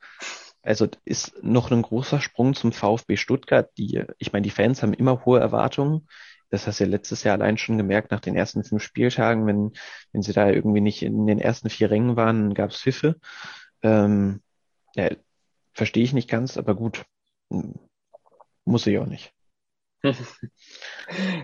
also ist noch ein großer Sprung zum VfB Stuttgart. Die, ich meine, die Fans haben immer hohe Erwartungen. Das hast du ja letztes Jahr allein schon gemerkt nach den ersten fünf Spieltagen, wenn, wenn sie da irgendwie nicht in den ersten vier Rängen waren, gab es Pfiffe. Ähm, ja, verstehe ich nicht ganz, aber gut, muss ich auch nicht.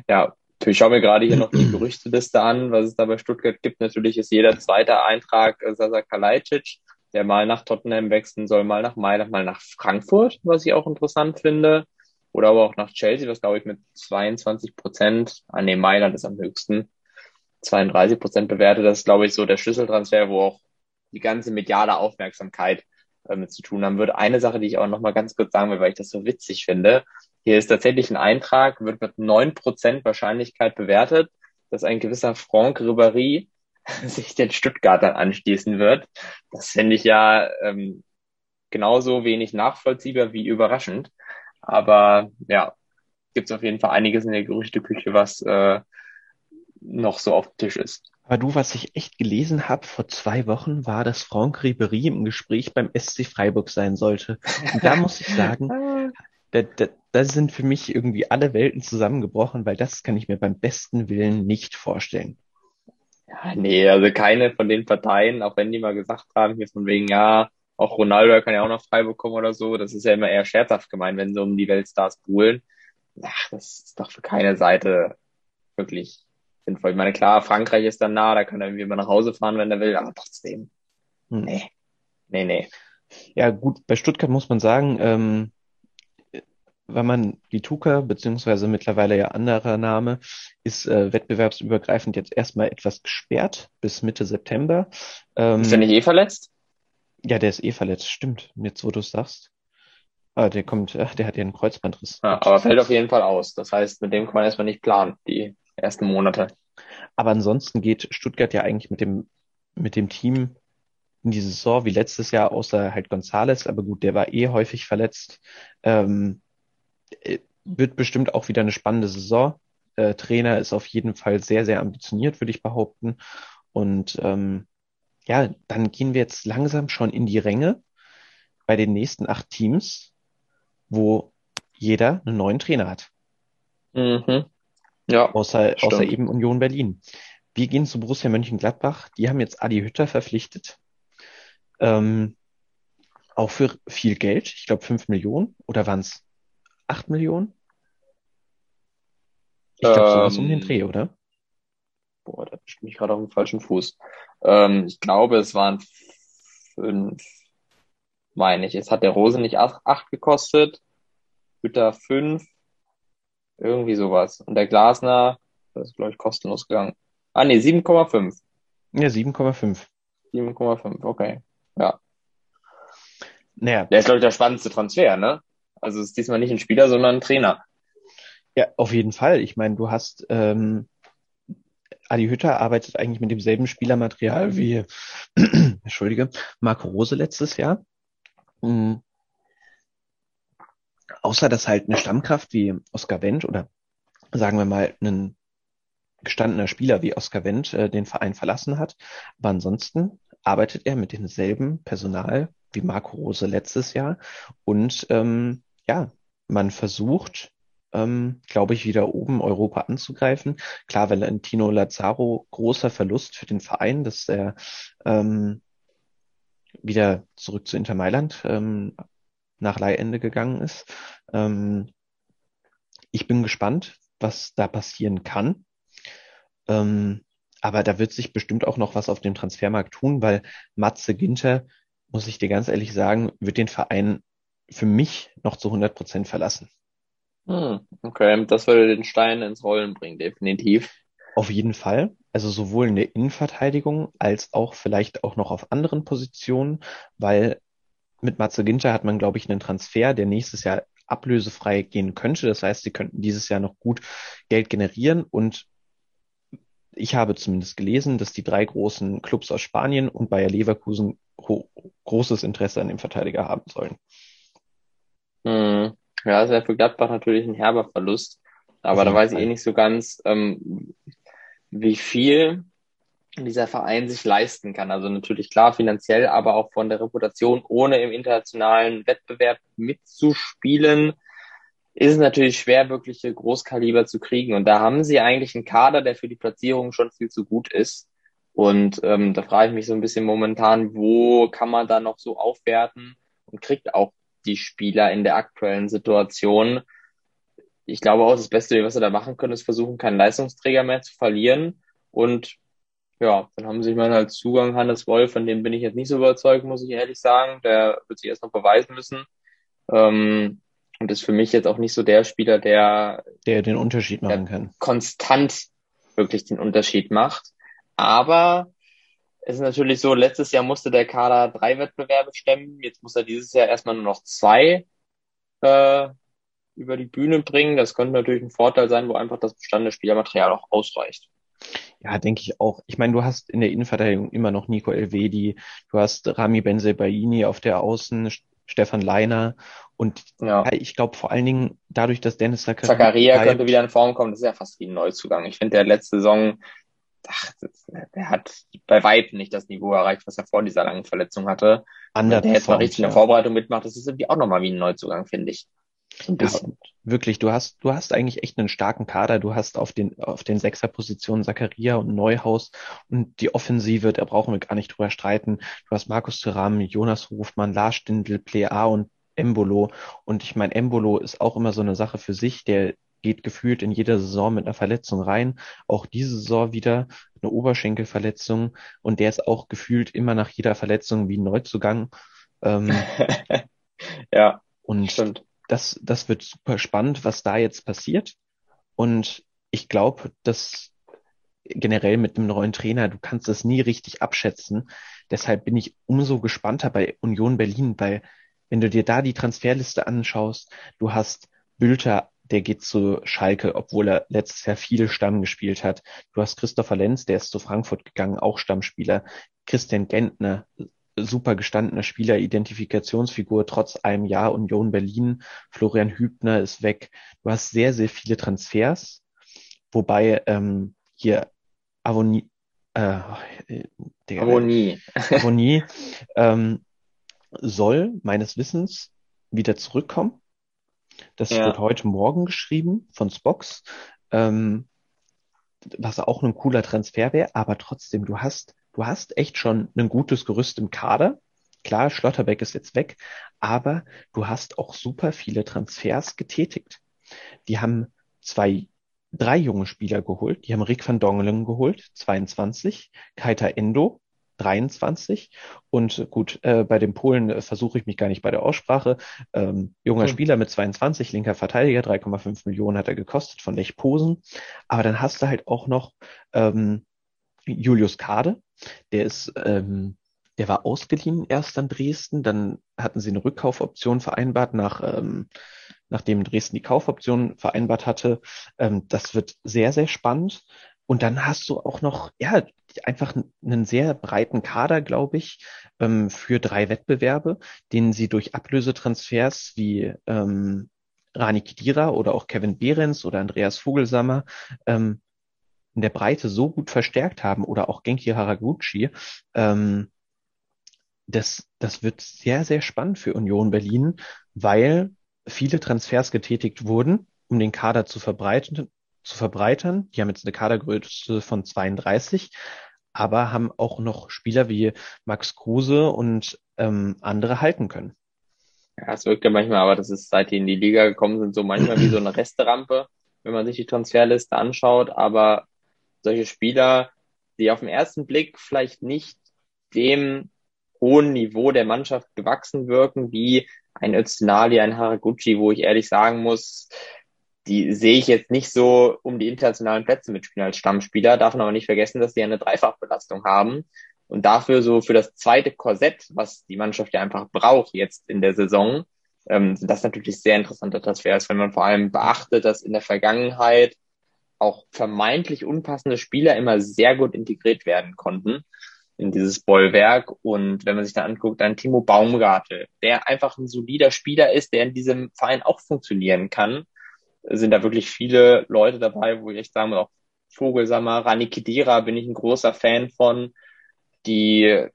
ja, ich schaue mir gerade hier noch die Gerüchteliste an, was es da bei Stuttgart gibt. Natürlich ist jeder zweite Eintrag Sasa Kalajdzic, der mal nach Tottenham wechseln soll, mal nach Mailand, mal nach Frankfurt, was ich auch interessant finde. Oder aber auch nach Chelsea, was glaube ich mit 22 Prozent, ah nee, Mailand ist am höchsten, 32 Prozent bewertet. Das ist glaube ich so der Schlüsseltransfer, wo auch die ganze mediale Aufmerksamkeit äh, mit zu tun haben wird. Eine Sache, die ich auch noch mal ganz kurz sagen will, weil ich das so witzig finde. Hier ist tatsächlich ein Eintrag, wird mit neun Prozent Wahrscheinlichkeit bewertet, dass ein gewisser Franck Ribéry sich den Stuttgartern anschließen wird. Das finde ich ja ähm, genauso wenig nachvollziehbar wie überraschend. Aber ja, gibt es auf jeden Fall einiges in der Gerüchteküche, was äh, noch so auf dem Tisch ist. Aber du, was ich echt gelesen habe vor zwei Wochen, war, dass Franck Ribéry im Gespräch beim SC Freiburg sein sollte. Und da muss ich sagen, da, da, da sind für mich irgendwie alle Welten zusammengebrochen, weil das kann ich mir beim besten Willen nicht vorstellen. Nee, also keine von den Parteien, auch wenn die mal gesagt haben, hier von wegen, ja, auch Ronaldo kann ja auch noch Freiburg kommen oder so, das ist ja immer eher scherzhaft gemeint, wenn sie um die Weltstars buhlen. Ach, das ist doch für keine Seite wirklich sinnvoll. Ich meine, klar, Frankreich ist dann nah, da kann er irgendwie mal nach Hause fahren, wenn er will, aber trotzdem. Hm. Nee. Nee, nee. Ja, gut, bei Stuttgart muss man sagen, ähm, weil man die Tuka, beziehungsweise mittlerweile ja anderer Name, ist äh, wettbewerbsübergreifend jetzt erstmal etwas gesperrt bis Mitte September. Ähm, ist er nicht eh verletzt? Ja, der ist eh verletzt, stimmt. Jetzt, wo du es sagst. Ah, der kommt, ach, der hat ja einen Kreuzbandriss. Ja, aber fällt auf jeden Fall aus. Das heißt, mit dem kann man erstmal nicht planen. Die ersten Monate. Aber ansonsten geht Stuttgart ja eigentlich mit dem, mit dem Team in die Saison wie letztes Jahr, außer halt Gonzales, aber gut, der war eh häufig verletzt. Ähm, äh, äh, wird bestimmt auch wieder eine spannende Saison. Äh, Trainer ist auf jeden Fall sehr, sehr ambitioniert, würde ich behaupten. Und ähm, ja, dann gehen wir jetzt langsam schon in die Ränge bei den nächsten acht Teams, wo jeder einen neuen Trainer hat. Mhm. Ja. Außer, außer eben Union Berlin. Wir gehen zu Borussia Mönchengladbach. Die haben jetzt Adi Hütter verpflichtet. Ähm, auch für viel Geld. Ich glaube, fünf Millionen. Oder waren's 8 Millionen? Ich glaube, ähm, sowas um den ähm, Dreh, oder? Boah, da bin ich mich gerade auf dem falschen Fuß. Ähm, ich glaube, es waren 5, meine ich. Es hat der Rose nicht 8 gekostet, Hütter 5. irgendwie sowas. Und der Glasner, das ist, glaube ich, kostenlos gegangen. Ah, nee, 7,5. Ja, 7,5. 7,5, okay. Ja. Naja. Der ist, glaube ich, der spannendste Transfer, ne? Also es ist diesmal nicht ein Spieler, sondern ein Trainer. Ja, auf jeden Fall. Ich meine, du hast ähm, Adi Hütter arbeitet eigentlich mit demselben Spielermaterial wie, Entschuldige, Marco Rose letztes Jahr. Mhm. Außer dass halt eine Stammkraft wie Oscar Wendt oder sagen wir mal einen gestandener Spieler wie Oskar Wendt äh, den Verein verlassen hat. Aber ansonsten arbeitet er mit demselben Personal wie Marco Rose letztes Jahr. Und ähm, ja, man versucht, ähm, glaube ich, wieder oben Europa anzugreifen. Klar, Valentino Lazaro, großer Verlust für den Verein, dass er ähm, wieder zurück zu Inter Mailand ähm, nach Leihende gegangen ist. Ähm, ich bin gespannt, was da passieren kann. Ähm, aber da wird sich bestimmt auch noch was auf dem Transfermarkt tun, weil Matze Ginter, muss ich dir ganz ehrlich sagen, wird den Verein für mich noch zu 100 Prozent verlassen. Hm, okay, das würde den Stein ins Rollen bringen, definitiv. Auf jeden Fall. Also sowohl in der Innenverteidigung als auch vielleicht auch noch auf anderen Positionen, weil mit Matze Ginter hat man, glaube ich, einen Transfer, der nächstes Jahr ablösefrei gehen könnte. Das heißt, sie könnten dieses Jahr noch gut Geld generieren und ich habe zumindest gelesen, dass die drei großen Clubs aus Spanien und Bayer Leverkusen großes Interesse an dem Verteidiger haben sollen. Hm. Ja, das ist ja für Gladbach natürlich ein herber Verlust. Aber da weiß ich eh nicht so ganz, ähm, wie viel dieser Verein sich leisten kann. Also natürlich klar finanziell, aber auch von der Reputation, ohne im internationalen Wettbewerb mitzuspielen, ist es natürlich schwer, wirkliche Großkaliber zu kriegen. Und da haben sie eigentlich einen Kader, der für die Platzierung schon viel zu gut ist. Und ähm, da frage ich mich so ein bisschen momentan, wo kann man da noch so aufwerten und kriegt auch die Spieler in der aktuellen Situation. Ich glaube auch, das Beste, was sie da machen können, ist versuchen, keinen Leistungsträger mehr zu verlieren. Und ja, dann haben sie mal halt Zugang Hannes Wolf, von dem bin ich jetzt nicht so überzeugt, muss ich ehrlich sagen. Der wird sich erst noch beweisen müssen. Ähm, und ist für mich jetzt auch nicht so der Spieler, der, der den Unterschied machen kann. Konstant wirklich den Unterschied macht. Aber ist natürlich so, letztes Jahr musste der Kader drei Wettbewerbe stemmen. Jetzt muss er dieses Jahr erstmal nur noch zwei äh, über die Bühne bringen. Das könnte natürlich ein Vorteil sein, wo einfach das bestandene Spielermaterial auch ausreicht. Ja, denke ich auch. Ich meine, du hast in der Innenverteidigung immer noch Nico Elvedi, du hast Rami Benzebaini auf der Außen, Stefan Leiner und ja. ich glaube vor allen Dingen dadurch, dass Dennis Zakaria, Zakaria könnte wieder in Form kommen, das ist ja fast wie ein Neuzugang. Ich finde, der letzte Saison ach, der hat bei weitem nicht das Niveau erreicht, was er vor dieser langen Verletzung hatte. Wenn der jetzt mal richtig ja. eine Vorbereitung mitmacht, das ist irgendwie auch nochmal wie ein Neuzugang, finde ich. Ja, wirklich, du hast, du hast eigentlich echt einen starken Kader. Du hast auf den, auf den Sechserpositionen Zakaria und Neuhaus und die Offensive, da brauchen wir gar nicht drüber streiten. Du hast Markus Thuram, Jonas Hofmann, Lars Stindl, Plea und Embolo. Und ich meine, Embolo ist auch immer so eine Sache für sich. Der geht gefühlt in jeder Saison mit einer Verletzung rein. Auch diese Saison wieder eine Oberschenkelverletzung und der ist auch gefühlt immer nach jeder Verletzung wie ein Neuzugang. Ähm, ja. Und stimmt. das, das wird super spannend, was da jetzt passiert. Und ich glaube, dass generell mit einem neuen Trainer, du kannst es nie richtig abschätzen. Deshalb bin ich umso gespannter bei Union Berlin, weil wenn du dir da die Transferliste anschaust, du hast Bülter der geht zu Schalke, obwohl er letztes Jahr viel Stamm gespielt hat. Du hast Christopher Lenz, der ist zu Frankfurt gegangen, auch Stammspieler. Christian Gentner, super gestandener Spieler, Identifikationsfigur trotz einem Jahr Union Berlin. Florian Hübner ist weg. Du hast sehr, sehr viele Transfers, wobei ähm, hier Avoni, äh, der, Avonie, Avonie ähm, soll meines Wissens wieder zurückkommen das ja. wird heute Morgen geschrieben von Spox, ähm, was auch ein cooler Transfer wäre, aber trotzdem, du hast, du hast echt schon ein gutes Gerüst im Kader. Klar, Schlotterbeck ist jetzt weg, aber du hast auch super viele Transfers getätigt. Die haben zwei, drei junge Spieler geholt. Die haben Rick van Dongelen geholt, 22, Kaita Endo, 23. Und gut, äh, bei den Polen äh, versuche ich mich gar nicht bei der Aussprache. Ähm, junger hm. Spieler mit 22, linker Verteidiger, 3,5 Millionen hat er gekostet von Lech Posen. Aber dann hast du halt auch noch ähm, Julius Kade, der ist, ähm, der war ausgeliehen erst an Dresden, dann hatten sie eine Rückkaufoption vereinbart nach ähm, nachdem Dresden die Kaufoption vereinbart hatte. Ähm, das wird sehr, sehr spannend. Und dann hast du auch noch, ja, einfach einen sehr breiten Kader, glaube ich, ähm, für drei Wettbewerbe, den sie durch Ablösetransfers wie ähm, Rani Kidira oder auch Kevin Behrens oder Andreas Vogelsammer ähm, in der Breite so gut verstärkt haben oder auch Genki Haraguchi, ähm, das, das wird sehr, sehr spannend für Union Berlin, weil viele Transfers getätigt wurden, um den Kader zu verbreiten, zu verbreitern. Die haben jetzt eine Kadergröße von 32, aber haben auch noch Spieler wie Max Kruse und ähm, andere halten können. Ja, es wirkt ja manchmal, aber das ist, seit die in die Liga gekommen sind, so manchmal wie so eine Resterampe, wenn man sich die Transferliste anschaut. Aber solche Spieler, die auf den ersten Blick vielleicht nicht dem hohen Niveau der Mannschaft gewachsen wirken, wie ein Öztunali, ein Haraguchi, wo ich ehrlich sagen muss, die sehe ich jetzt nicht so um die internationalen Plätze mitspielen als Stammspieler, darf man aber nicht vergessen, dass die eine Dreifachbelastung haben und dafür so für das zweite Korsett, was die Mannschaft ja einfach braucht jetzt in der Saison, ähm, sind das natürlich sehr interessante Transfers, wenn man vor allem beachtet, dass in der Vergangenheit auch vermeintlich unpassende Spieler immer sehr gut integriert werden konnten in dieses Bollwerk. Und wenn man sich dann anguckt, dann Timo Baumgartel, der einfach ein solider Spieler ist, der in diesem Verein auch funktionieren kann, sind da wirklich viele Leute dabei, wo ich echt sagen muss, auch Vogelsammer, Rani Kedira bin ich ein großer Fan von, die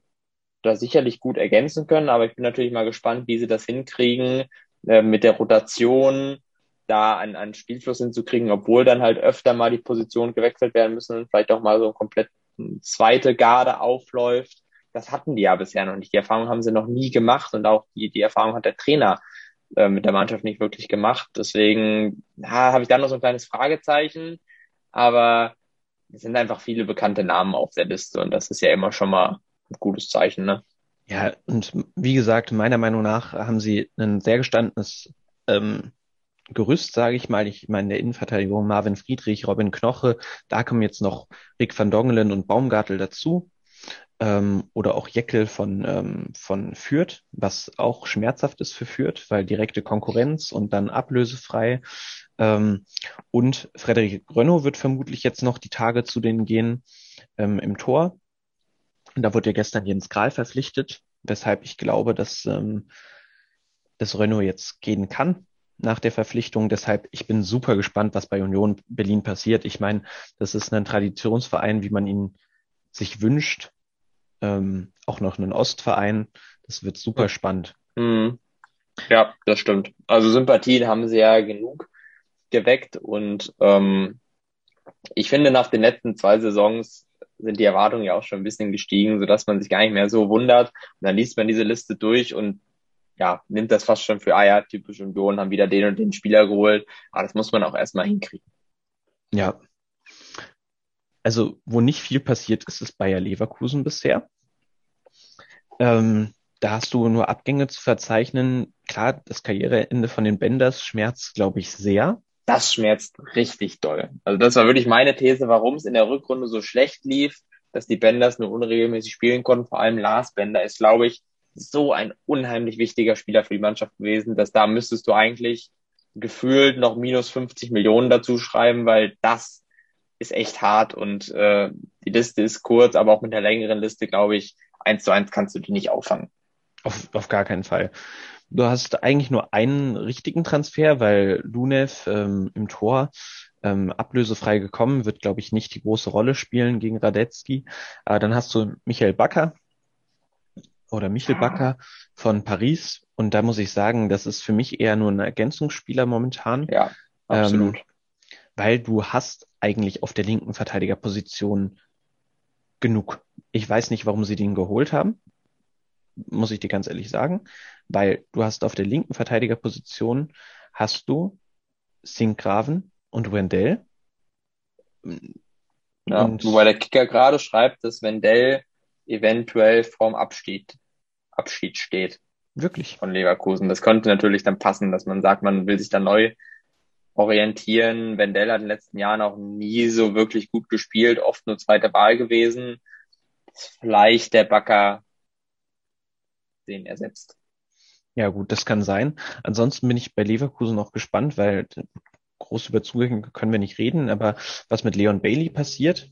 da sicherlich gut ergänzen können, aber ich bin natürlich mal gespannt, wie sie das hinkriegen, äh, mit der Rotation da einen, einen Spielfluss hinzukriegen, obwohl dann halt öfter mal die Positionen gewechselt werden müssen und vielleicht auch mal so ein komplett zweite Garde aufläuft. Das hatten die ja bisher noch nicht. Die Erfahrung haben sie noch nie gemacht und auch die, die Erfahrung hat der Trainer äh, mit der Mannschaft nicht wirklich gemacht. Deswegen ja, habe ich da noch so ein kleines Fragezeichen. Aber es sind einfach viele bekannte Namen auf der Liste und das ist ja immer schon mal ein gutes Zeichen, ne? Ja, und wie gesagt, meiner Meinung nach haben sie ein sehr gestandenes ähm, Gerüst, sage ich mal. Ich meine, der Innenverteidigung Marvin Friedrich, Robin Knoche, da kommen jetzt noch Rick van Dongelen und Baumgartel dazu ähm, oder auch Jeckel von, ähm, von Fürth, was auch schmerzhaft ist für Fürth, weil direkte Konkurrenz und dann ablösefrei. Ähm, und Frederik Grönno wird vermutlich jetzt noch die Tage zu denen gehen ähm, im Tor. Und da wurde ja gestern Jens Kral verpflichtet, weshalb ich glaube, dass, ähm, dass Renault jetzt gehen kann nach der Verpflichtung. Deshalb, ich bin super gespannt, was bei Union Berlin passiert. Ich meine, das ist ein Traditionsverein, wie man ihn sich wünscht ähm, auch noch einen Ostverein. Das wird super spannend. Mhm. Ja, das stimmt. Also Sympathien haben sie ja genug geweckt und ähm, ich finde, nach den letzten zwei Saisons sind die Erwartungen ja auch schon ein bisschen gestiegen, sodass man sich gar nicht mehr so wundert. Und dann liest man diese Liste durch und ja, nimmt das fast schon für, ah ja, typisch Union, haben wieder den und den Spieler geholt. Aber das muss man auch erstmal hinkriegen. Ja, also wo nicht viel passiert ist, ist Bayer Leverkusen bisher. Ähm, da hast du nur Abgänge zu verzeichnen. Klar, das Karriereende von den Benders schmerzt, glaube ich, sehr. Das schmerzt richtig doll. Also das war wirklich meine These, warum es in der Rückrunde so schlecht lief, dass die Benders nur unregelmäßig spielen konnten. Vor allem Lars Bender ist, glaube ich, so ein unheimlich wichtiger Spieler für die Mannschaft gewesen, dass da müsstest du eigentlich gefühlt noch minus 50 Millionen dazu schreiben, weil das ist echt hart und äh, die Liste ist kurz, aber auch mit der längeren Liste, glaube ich, eins zu eins kannst du die nicht auffangen. Auf, auf gar keinen Fall. Du hast eigentlich nur einen richtigen Transfer, weil Lunev ähm, im Tor ähm, ablösefrei gekommen, wird, glaube ich, nicht die große Rolle spielen gegen Radetzky. Aber dann hast du Michael Bakker oder Michel Bakker von Paris. Und da muss ich sagen, das ist für mich eher nur ein Ergänzungsspieler momentan. Ja, absolut. Ähm, weil du hast eigentlich auf der linken Verteidigerposition genug. Ich weiß nicht, warum sie den geholt haben, muss ich dir ganz ehrlich sagen, weil du hast auf der linken Verteidigerposition hast du Sinkgraven und Wendell. Ja, und wobei der Kicker gerade schreibt, dass Wendell eventuell vorm Abschied, Abschied steht. Wirklich? Von Leverkusen. Das könnte natürlich dann passen, dass man sagt, man will sich da neu orientieren. Wendell hat in den letzten Jahren auch nie so wirklich gut gespielt, oft nur zweite Wahl gewesen. Vielleicht der Backer den ersetzt. Ja, gut, das kann sein. Ansonsten bin ich bei Leverkusen noch gespannt, weil groß über Zugänge können wir nicht reden, aber was mit Leon Bailey passiert.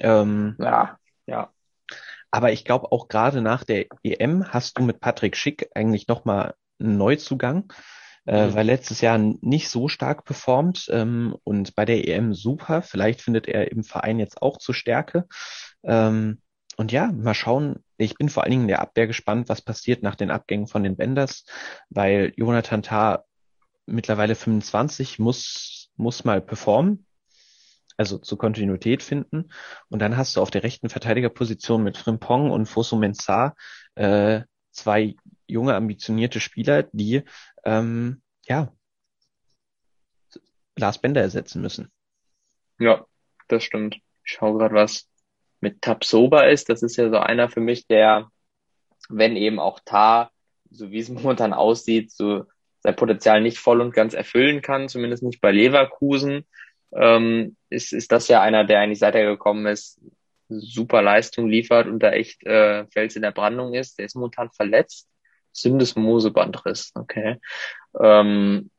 Ähm, ja, ja. Aber ich glaube auch gerade nach der EM hast du mit Patrick Schick eigentlich nochmal einen Neuzugang äh, mhm. weil letztes Jahr nicht so stark performt ähm, und bei der EM super. Vielleicht findet er im Verein jetzt auch zur Stärke. Ähm, und ja, mal schauen. Ich bin vor allen Dingen in der Abwehr gespannt, was passiert nach den Abgängen von den Benders, weil Jonathan Tah mittlerweile 25 muss, muss mal performen also zur Kontinuität finden. Und dann hast du auf der rechten Verteidigerposition mit Frimpong und Fosu Mensah äh, zwei junge, ambitionierte Spieler, die ähm, ja Lars Bender ersetzen müssen. Ja, das stimmt. Ich schaue gerade, was mit Tabsoba ist. Das ist ja so einer für mich, der, wenn eben auch Tar, so wie es momentan aussieht, so sein Potenzial nicht voll und ganz erfüllen kann, zumindest nicht bei Leverkusen, ähm, ist, ist das ja einer, der eigentlich seit er gekommen ist, super Leistung liefert und da echt äh, Fels in der Brandung ist. Der ist momentan verletzt. Syndesmosebandriss, okay. Ähm,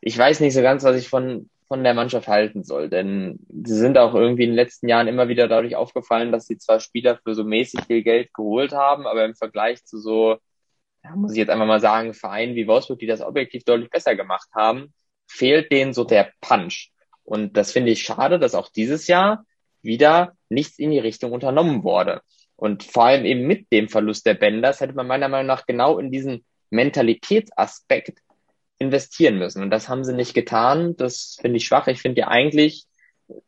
ich weiß nicht so ganz, was ich von, von der Mannschaft halten soll, denn sie sind auch irgendwie in den letzten Jahren immer wieder dadurch aufgefallen, dass sie zwar Spieler für so mäßig viel Geld geholt haben, aber im Vergleich zu so, ja, muss ich jetzt einfach mal sagen, Vereinen wie Wolfsburg, die das objektiv deutlich besser gemacht haben, fehlt denen so der Punch. Und das finde ich schade, dass auch dieses Jahr wieder nichts in die Richtung unternommen wurde. Und vor allem eben mit dem Verlust der Bänders hätte man meiner Meinung nach genau in diesen Mentalitätsaspekt investieren müssen. Und das haben sie nicht getan. Das finde ich schwach. Ich finde ja eigentlich,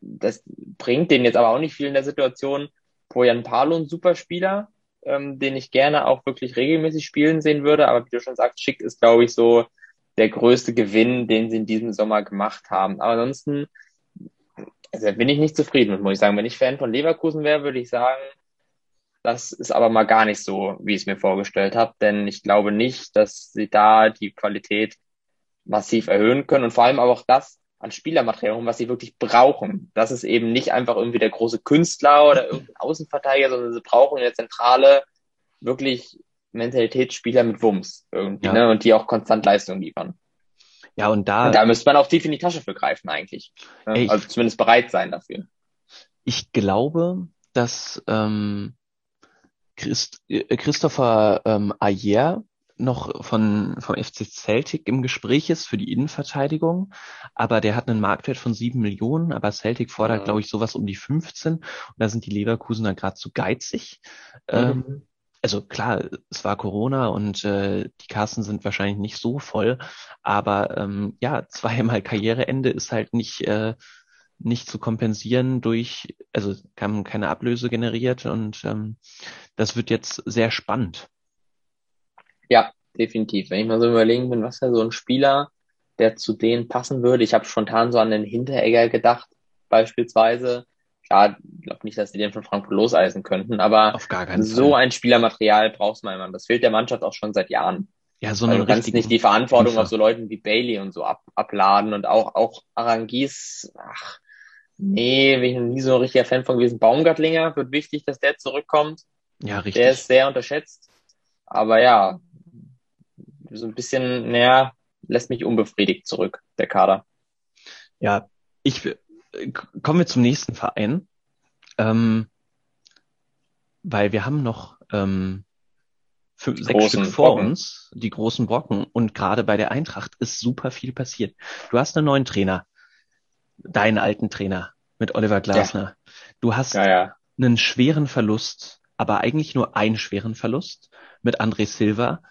das bringt denen jetzt aber auch nicht viel in der Situation. Poyan Palo, ein super Spieler, ähm, den ich gerne auch wirklich regelmäßig spielen sehen würde. Aber wie du schon sagst, Schick ist, glaube ich, so der größte Gewinn, den sie in diesem Sommer gemacht haben. Aber ansonsten also bin ich nicht zufrieden mit, muss ich sagen. Wenn ich Fan von Leverkusen wäre, würde ich sagen, das ist aber mal gar nicht so, wie ich es mir vorgestellt habe, denn ich glaube nicht, dass sie da die Qualität massiv erhöhen können und vor allem aber auch das an Spielermaterial, was sie wirklich brauchen. Das ist eben nicht einfach irgendwie der große Künstler oder irgendein Außenverteidiger, sondern sie brauchen in der Zentrale wirklich Mentalitätsspieler mit Wumms irgendwie, ja. ne? Und die auch konstant Leistung liefern. Ja, und da. Und da müsste man auch tief in die Tasche für greifen, eigentlich. Ne? Ey, also zumindest bereit sein dafür. Ich glaube, dass ähm, Christ, äh, Christopher ähm, Ayer noch von, vom FC Celtic im Gespräch ist für die Innenverteidigung, aber der hat einen Marktwert von sieben Millionen, aber Celtic fordert, ja. glaube ich, sowas um die 15 und da sind die Leverkusener gerade zu geizig. Mhm. Ähm, also klar, es war Corona und äh, die Kassen sind wahrscheinlich nicht so voll, aber ähm, ja, zweimal Karriereende ist halt nicht äh, nicht zu kompensieren durch, also kann keine Ablöse generiert und ähm, das wird jetzt sehr spannend. Ja, definitiv. Wenn ich mal so überlegen bin, was wäre so ein Spieler, der zu denen passen würde. Ich habe spontan so an den Hinteregger gedacht, beispielsweise. Klar, ich glaube nicht, dass die den von Frankfurt loseisen könnten, aber so ein Spielermaterial brauchst man immer. Das fehlt der Mannschaft auch schon seit Jahren. Ja, so also du kannst nicht die Verantwortung Kämpfer. auf so Leuten wie Bailey und so ab, abladen und auch, auch Arangis, ach, nee, bin ich noch nie so ein richtiger Fan von gewesen. Baumgartlinger wird wichtig, dass der zurückkommt. Ja, richtig. Der ist sehr unterschätzt. Aber ja, so ein bisschen, naja, lässt mich unbefriedigt zurück, der Kader. Ja, ich kommen wir zum nächsten Verein, ähm, weil wir haben noch ähm, fünf, sechs Stück vor Brocken. uns, die großen Brocken. Und gerade bei der Eintracht ist super viel passiert. Du hast einen neuen Trainer, deinen alten Trainer mit Oliver Glasner. Ja. Du hast ja, ja. einen schweren Verlust, aber eigentlich nur einen schweren Verlust mit André Silva.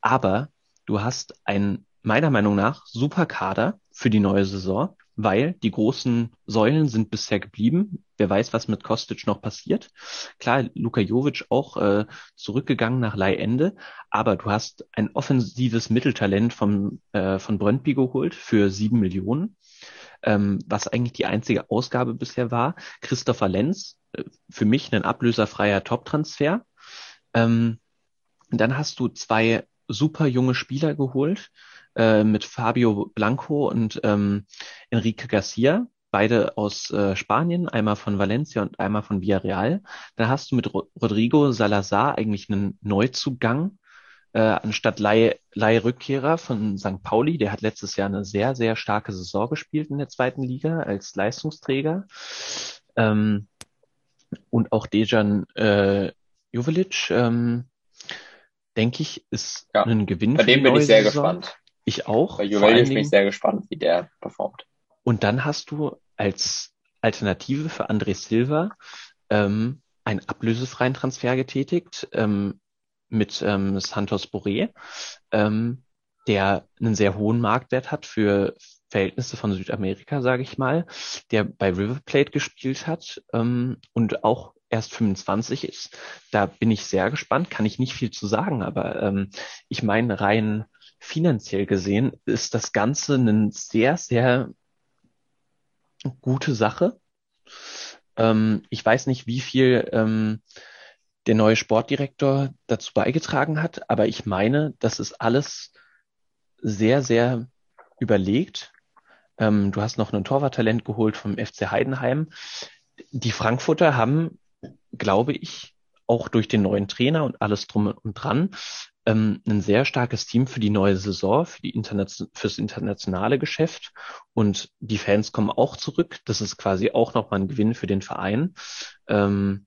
Aber du hast einen meiner Meinung nach super Kader für die neue Saison weil die großen Säulen sind bisher geblieben. Wer weiß, was mit Kostic noch passiert. Klar, Luka Jovic auch äh, zurückgegangen nach Leihende, aber du hast ein offensives Mitteltalent vom, äh, von Brøndby geholt für sieben Millionen, ähm, was eigentlich die einzige Ausgabe bisher war. Christopher Lenz, äh, für mich ein ablöserfreier Top-Transfer. Ähm, dann hast du zwei super junge Spieler geholt äh, mit Fabio Blanco und ähm, Enrique Garcia, beide aus äh, Spanien, einmal von Valencia und einmal von Villarreal. Da hast du mit Rodrigo Salazar eigentlich einen Neuzugang, äh, anstatt Leih Leih-Rückkehrer von St. Pauli. Der hat letztes Jahr eine sehr, sehr starke Saison gespielt in der zweiten Liga als Leistungsträger. Ähm, und auch Dejan äh, Jovelic, ähm, denke ich, ist ja, ein Gewinn. Bei dem bin ich sehr Saison. gespannt. Ich auch. Bei Juventus bin ich sehr gespannt, wie der performt. Und dann hast du als Alternative für André Silva ähm, einen ablösefreien Transfer getätigt ähm, mit ähm, Santos Boré, ähm, der einen sehr hohen Marktwert hat für Verhältnisse von Südamerika, sage ich mal, der bei River Plate gespielt hat ähm, und auch erst 25 ist. Da bin ich sehr gespannt, kann ich nicht viel zu sagen, aber ähm, ich meine, rein finanziell gesehen ist das Ganze eine sehr, sehr gute Sache. Ähm, ich weiß nicht, wie viel ähm, der neue Sportdirektor dazu beigetragen hat, aber ich meine, das ist alles sehr, sehr überlegt. Ähm, du hast noch ein Torwarttalent geholt vom FC Heidenheim. Die Frankfurter haben, glaube ich, auch durch den neuen Trainer und alles drum und dran, ähm, ein sehr starkes Team für die neue Saison, für die Interna fürs internationale Geschäft. Und die Fans kommen auch zurück. Das ist quasi auch nochmal ein Gewinn für den Verein. Ähm,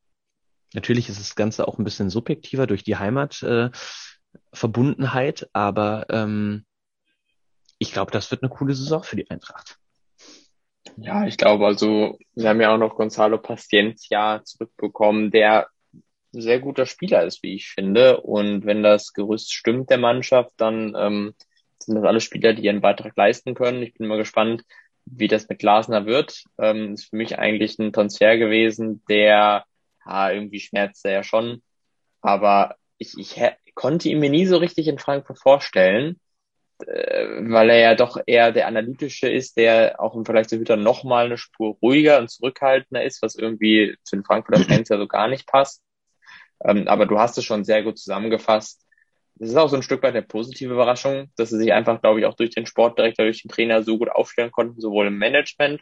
natürlich ist das Ganze auch ein bisschen subjektiver durch die Heimatverbundenheit, äh, aber ähm, ich glaube, das wird eine coole Saison für die Eintracht. Ja, ich glaube, also, wir haben ja auch noch Gonzalo Paciencia zurückbekommen, der sehr guter Spieler ist, wie ich finde. Und wenn das Gerüst stimmt der Mannschaft, dann ähm, sind das alle Spieler, die ihren Beitrag leisten können. Ich bin mal gespannt, wie das mit Glasner wird. Ähm, ist für mich eigentlich ein Transfer gewesen, der ja, irgendwie schmerzt er ja schon. Aber ich, ich konnte ihn mir nie so richtig in Frankfurt vorstellen, äh, weil er ja doch eher der analytische ist, der auch im Vergleich zu Hüter noch mal eine Spur ruhiger und zurückhaltender ist, was irgendwie zu den Frankfurter Fans ja so gar nicht passt. Ähm, aber du hast es schon sehr gut zusammengefasst. Es ist auch so ein Stück weit eine positive Überraschung, dass sie sich einfach, glaube ich, auch durch den Sportdirektor, durch den Trainer so gut aufstellen konnten, sowohl im Management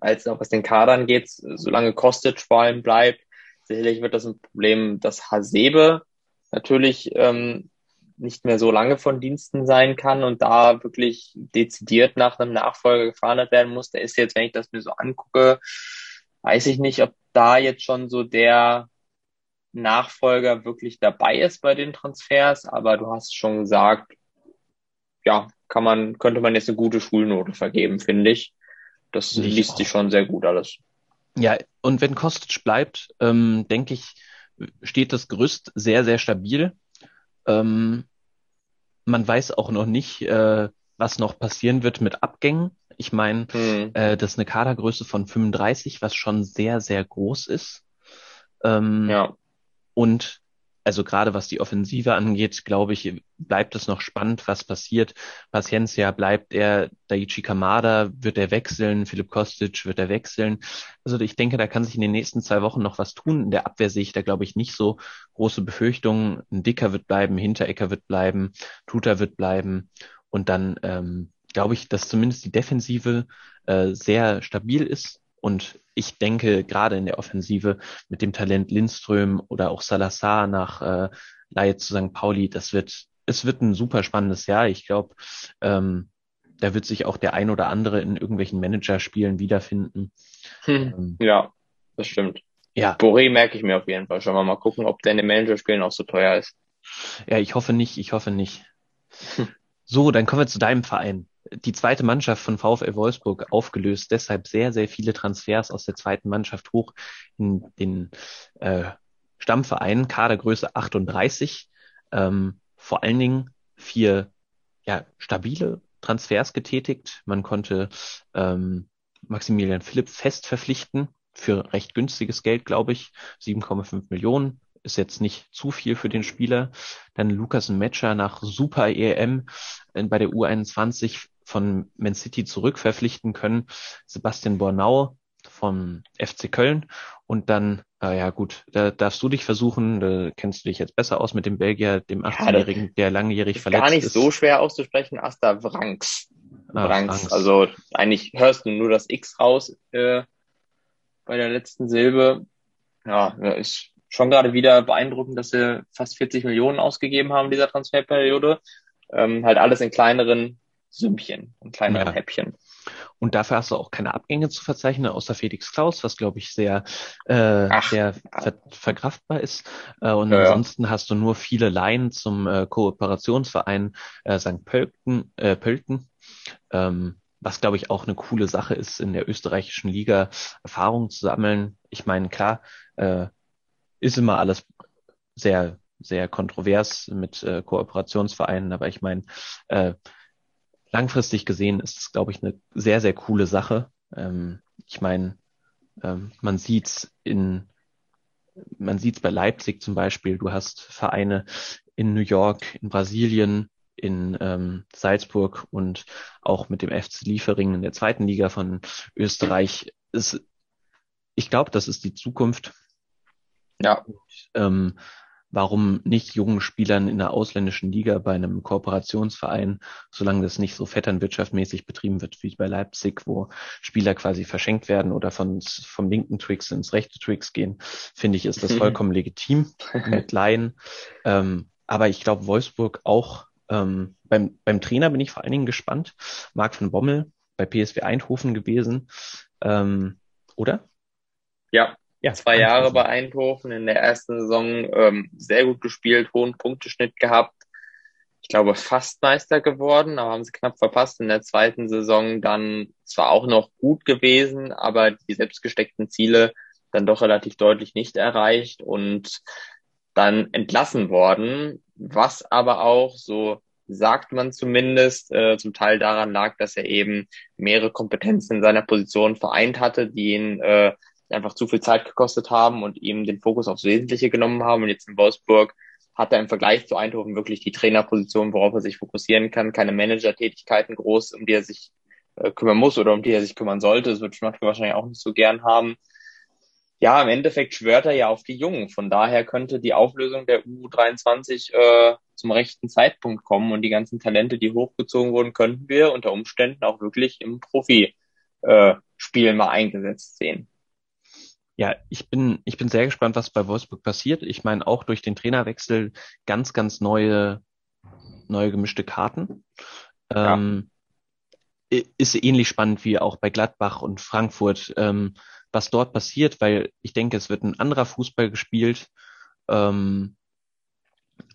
als auch was den Kader angeht, solange Kostic vor allem bleibt. Sicherlich wird das ein Problem, dass Hasebe natürlich ähm, nicht mehr so lange von Diensten sein kann und da wirklich dezidiert nach einem Nachfolger gefahren werden muss. Der ist jetzt, wenn ich das mir so angucke, weiß ich nicht, ob da jetzt schon so der Nachfolger wirklich dabei ist bei den Transfers, aber du hast schon gesagt, ja, kann man, könnte man jetzt eine gute Schulnote vergeben, finde ich. Das ich liest sich schon sehr gut alles. Ja, und wenn Kostic bleibt, ähm, denke ich, steht das Gerüst sehr, sehr stabil. Ähm, man weiß auch noch nicht, äh, was noch passieren wird mit Abgängen. Ich meine, hm. äh, das ist eine Kadergröße von 35, was schon sehr, sehr groß ist. Ähm, ja. Und also gerade was die Offensive angeht, glaube ich, bleibt es noch spannend, was passiert. Paciencia bleibt er, Daichi Kamada wird er wechseln, Philipp Kostic wird er wechseln. Also ich denke, da kann sich in den nächsten zwei Wochen noch was tun. In der Abwehr sehe ich da, glaube ich, nicht so große Befürchtungen. Ein Dicker wird bleiben, Hinterecker wird bleiben, Tuta wird bleiben. Und dann ähm, glaube ich, dass zumindest die Defensive äh, sehr stabil ist und ich denke, gerade in der Offensive mit dem Talent Lindström oder auch Salazar nach äh, Laie zu St. Pauli, das wird, es wird ein super spannendes Jahr. Ich glaube, ähm, da wird sich auch der ein oder andere in irgendwelchen Managerspielen wiederfinden. Hm. Ähm, ja, das stimmt. Ja. Boré merke ich mir auf jeden Fall schon mal. Mal gucken, ob der in den Managerspielen auch so teuer ist. Ja, ich hoffe nicht, ich hoffe nicht. Hm. So, dann kommen wir zu deinem Verein die zweite Mannschaft von VfL Wolfsburg aufgelöst, deshalb sehr, sehr viele Transfers aus der zweiten Mannschaft hoch in den äh, Stammverein, Kadergröße 38, ähm, vor allen Dingen vier ja, stabile Transfers getätigt. Man konnte ähm, Maximilian Philipp fest verpflichten für recht günstiges Geld, glaube ich, 7,5 Millionen. Ist jetzt nicht zu viel für den Spieler. Dann Lukas Metscher nach Super EM äh, bei der U21 von Man City zurückverpflichten können. Sebastian Bornau vom FC Köln und dann, äh, ja gut, da darfst du dich versuchen, da kennst du dich jetzt besser aus mit dem Belgier, dem 18-Jährigen, ja, der langjährig verletzt ist. Gar nicht ist. so schwer auszusprechen, Asta Wranks. Ah, Wranks. Also eigentlich hörst du nur das X raus äh, bei der letzten Silbe. Ja, ist schon gerade wieder beeindruckend, dass sie fast 40 Millionen ausgegeben haben in dieser Transferperiode. Ähm, halt alles in kleineren Sümmchen, in kleineren ja. Häppchen. Und dafür hast du auch keine Abgänge zu verzeichnen, außer Felix Klaus, was glaube ich sehr, äh, Ach, sehr ver verkraftbar ist. Äh, und ja, ansonsten hast du nur viele Laien zum äh, Kooperationsverein äh, St. Pölten, äh, Pölten. Ähm, was glaube ich auch eine coole Sache ist, in der österreichischen Liga Erfahrung zu sammeln. Ich meine, klar, äh, ist immer alles sehr, sehr kontrovers mit äh, Kooperationsvereinen, aber ich meine, äh, langfristig gesehen ist es, glaube ich, eine sehr, sehr coole Sache. Ähm, ich meine, ähm, man sieht's in, man sieht's bei Leipzig zum Beispiel. Du hast Vereine in New York, in Brasilien, in ähm, Salzburg und auch mit dem FC Liefering in der zweiten Liga von Österreich. Ist, ich glaube, das ist die Zukunft. Ja. Und, ähm, warum nicht jungen Spielern in der ausländischen Liga bei einem Kooperationsverein, solange das nicht so vetternwirtschaftmäßig betrieben wird wie bei Leipzig, wo Spieler quasi verschenkt werden oder von, vom linken Tricks ins rechte Tricks gehen, finde ich, ist das vollkommen legitim mit Laien. Ähm, aber ich glaube, Wolfsburg auch ähm, beim, beim Trainer bin ich vor allen Dingen gespannt. Marc van Bommel bei PSW Eindhoven gewesen, ähm, oder? Ja, ja, zwei Jahre bei Eindhoven, in der ersten Saison ähm, sehr gut gespielt, hohen Punkteschnitt gehabt. Ich glaube, fast Meister geworden, aber haben sie knapp verpasst. In der zweiten Saison dann zwar auch noch gut gewesen, aber die selbstgesteckten Ziele dann doch relativ deutlich nicht erreicht und dann entlassen worden, was aber auch, so sagt man zumindest, äh, zum Teil daran lag, dass er eben mehrere Kompetenzen in seiner Position vereint hatte, die ihn äh, einfach zu viel Zeit gekostet haben und ihm den Fokus aufs Wesentliche genommen haben. Und jetzt in Wolfsburg hat er im Vergleich zu Eindhoven wirklich die Trainerposition, worauf er sich fokussieren kann, keine Manager-Tätigkeiten groß, um die er sich äh, kümmern muss oder um die er sich kümmern sollte. Das wird Schmatke wahrscheinlich auch nicht so gern haben. Ja, im Endeffekt schwört er ja auf die Jungen. Von daher könnte die Auflösung der U23 äh, zum rechten Zeitpunkt kommen und die ganzen Talente, die hochgezogen wurden, könnten wir unter Umständen auch wirklich im Profi-Spiel äh, mal eingesetzt sehen. Ja, ich bin, ich bin sehr gespannt, was bei Wolfsburg passiert. Ich meine, auch durch den Trainerwechsel ganz, ganz neue, neue gemischte Karten. Ja. Ähm, ist ähnlich spannend wie auch bei Gladbach und Frankfurt, ähm, was dort passiert, weil ich denke, es wird ein anderer Fußball gespielt. Ähm,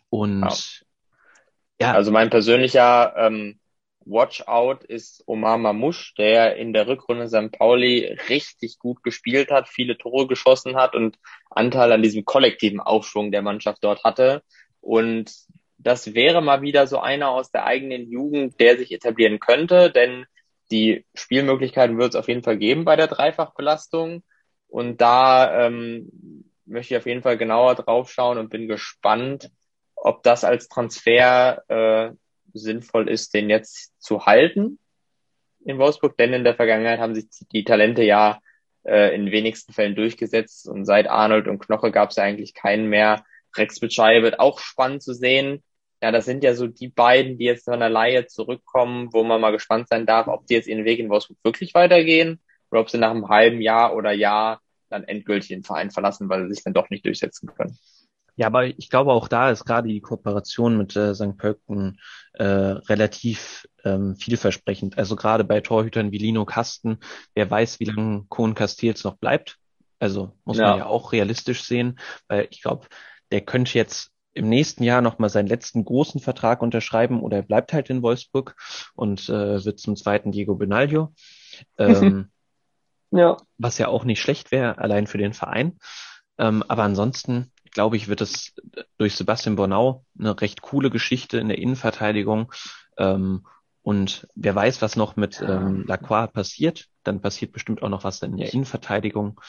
und ja. ja. Also mein persönlicher ähm, Watch-out ist Omar Mamouche, der in der Rückrunde St. Pauli richtig gut gespielt hat, viele Tore geschossen hat und Anteil an diesem kollektiven Aufschwung der Mannschaft dort hatte. Und das wäre mal wieder so einer aus der eigenen Jugend, der sich etablieren könnte, denn die Spielmöglichkeiten wird es auf jeden Fall geben bei der Dreifachbelastung. Und da ähm, möchte ich auf jeden Fall genauer drauf schauen und bin gespannt, ob das als Transfer äh, sinnvoll ist, den jetzt zu halten in Wolfsburg, denn in der Vergangenheit haben sich die Talente ja äh, in wenigsten Fällen durchgesetzt und seit Arnold und Knoche gab es ja eigentlich keinen mehr. Rex Bitschei wird auch spannend zu sehen. Ja, das sind ja so die beiden, die jetzt von der Laie zurückkommen, wo man mal gespannt sein darf, ob die jetzt ihren Weg in Wolfsburg wirklich weitergehen oder ob sie nach einem halben Jahr oder Jahr dann endgültig den Verein verlassen, weil sie sich dann doch nicht durchsetzen können. Ja, aber ich glaube auch da ist gerade die Kooperation mit äh, St. Pölten äh, relativ ähm, vielversprechend. Also gerade bei Torhütern wie Lino Kasten, wer weiß, wie lange Kohn Castells noch bleibt. Also muss ja. man ja auch realistisch sehen, weil ich glaube, der könnte jetzt im nächsten Jahr nochmal seinen letzten großen Vertrag unterschreiben oder er bleibt halt in Wolfsburg und äh, wird zum zweiten Diego Benaglio. Ähm, ja. Was ja auch nicht schlecht wäre, allein für den Verein. Ähm, aber ansonsten glaube ich, wird es durch Sebastian Bornau eine recht coole Geschichte in der Innenverteidigung. Ähm, und wer weiß, was noch mit ähm, Lacroix passiert, dann passiert bestimmt auch noch was in der Innenverteidigung.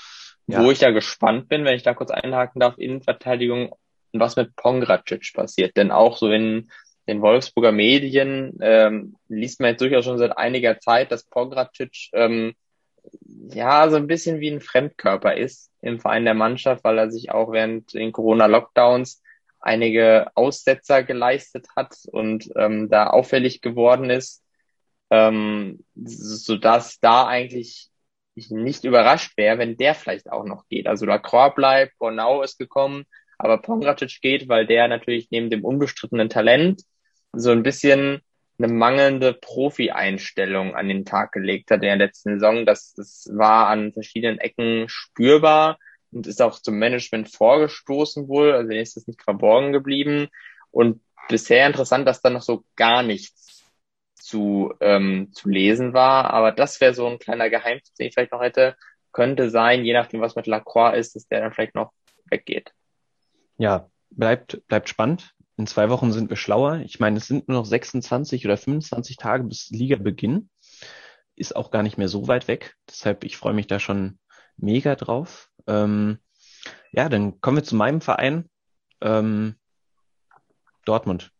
Ja. Wo ich ja gespannt bin, wenn ich da kurz einhaken darf, Innenverteidigung und was mit Pongracic passiert. Denn auch so in den Wolfsburger Medien ähm, liest man jetzt durchaus schon seit einiger Zeit, dass Pongracic ähm, ja so ein bisschen wie ein Fremdkörper ist im Verein der Mannschaft, weil er sich auch während den Corona-Lockdowns einige Aussetzer geleistet hat und ähm, da auffällig geworden ist, ähm, so dass da eigentlich ich nicht überrascht wäre, wenn der vielleicht auch noch geht. Also Lacroix bleibt, Bornau ist gekommen, aber Pongracic geht, weil der natürlich neben dem unbestrittenen Talent so ein bisschen eine mangelnde Profi-Einstellung an den Tag gelegt hat in der letzten Saison. Das, das war an verschiedenen Ecken spürbar und ist auch zum Management vorgestoßen wohl. Also ist es nicht verborgen geblieben. Und bisher interessant, dass da noch so gar nichts zu, ähm, zu lesen war. Aber das wäre so ein kleiner Geheimtipp, den ich vielleicht noch hätte. Könnte sein, je nachdem, was mit Lacroix ist, dass der dann vielleicht noch weggeht. Ja, bleibt, bleibt spannend. In zwei Wochen sind wir schlauer. Ich meine, es sind nur noch 26 oder 25 Tage bis Liga-Beginn. Ist auch gar nicht mehr so weit weg. Deshalb, ich freue mich da schon mega drauf. Ähm, ja, dann kommen wir zu meinem Verein. Ähm, Dortmund.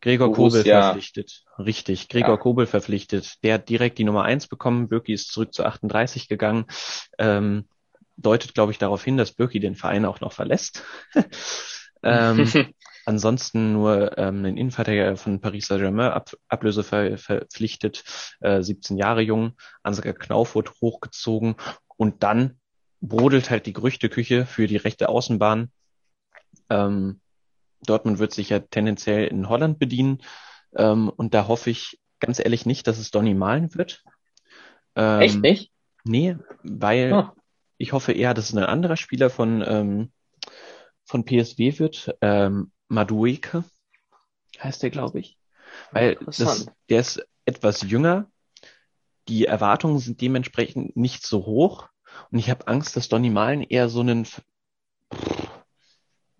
Gregor Borussia. Kobel verpflichtet. Richtig, Gregor ja. Kobel verpflichtet. Der hat direkt die Nummer eins bekommen. Birki ist zurück zu 38 gegangen. Ähm, deutet, glaube ich, darauf hin, dass Birki den Verein auch noch verlässt. ähm, ansonsten nur ähm, einen Innenverteidiger von Paris Saint-Germain ab, Ablöse ver, verpflichtet, äh, 17 Jahre jung, Ansgar Knauf wurde hochgezogen und dann brodelt halt die Gerüchteküche für die rechte Außenbahn. Ähm, Dortmund wird sich ja tendenziell in Holland bedienen. Ähm, und da hoffe ich ganz ehrlich nicht, dass es Donny Malen wird. Ähm, Echt nicht? Nee, weil oh. ich hoffe eher, dass es ein anderer Spieler von, ähm, von PSW wird. Ähm, Madueke heißt der, glaube ich. Weil das, der ist etwas jünger. Die Erwartungen sind dementsprechend nicht so hoch. Und ich habe Angst, dass Donny Malen eher so einen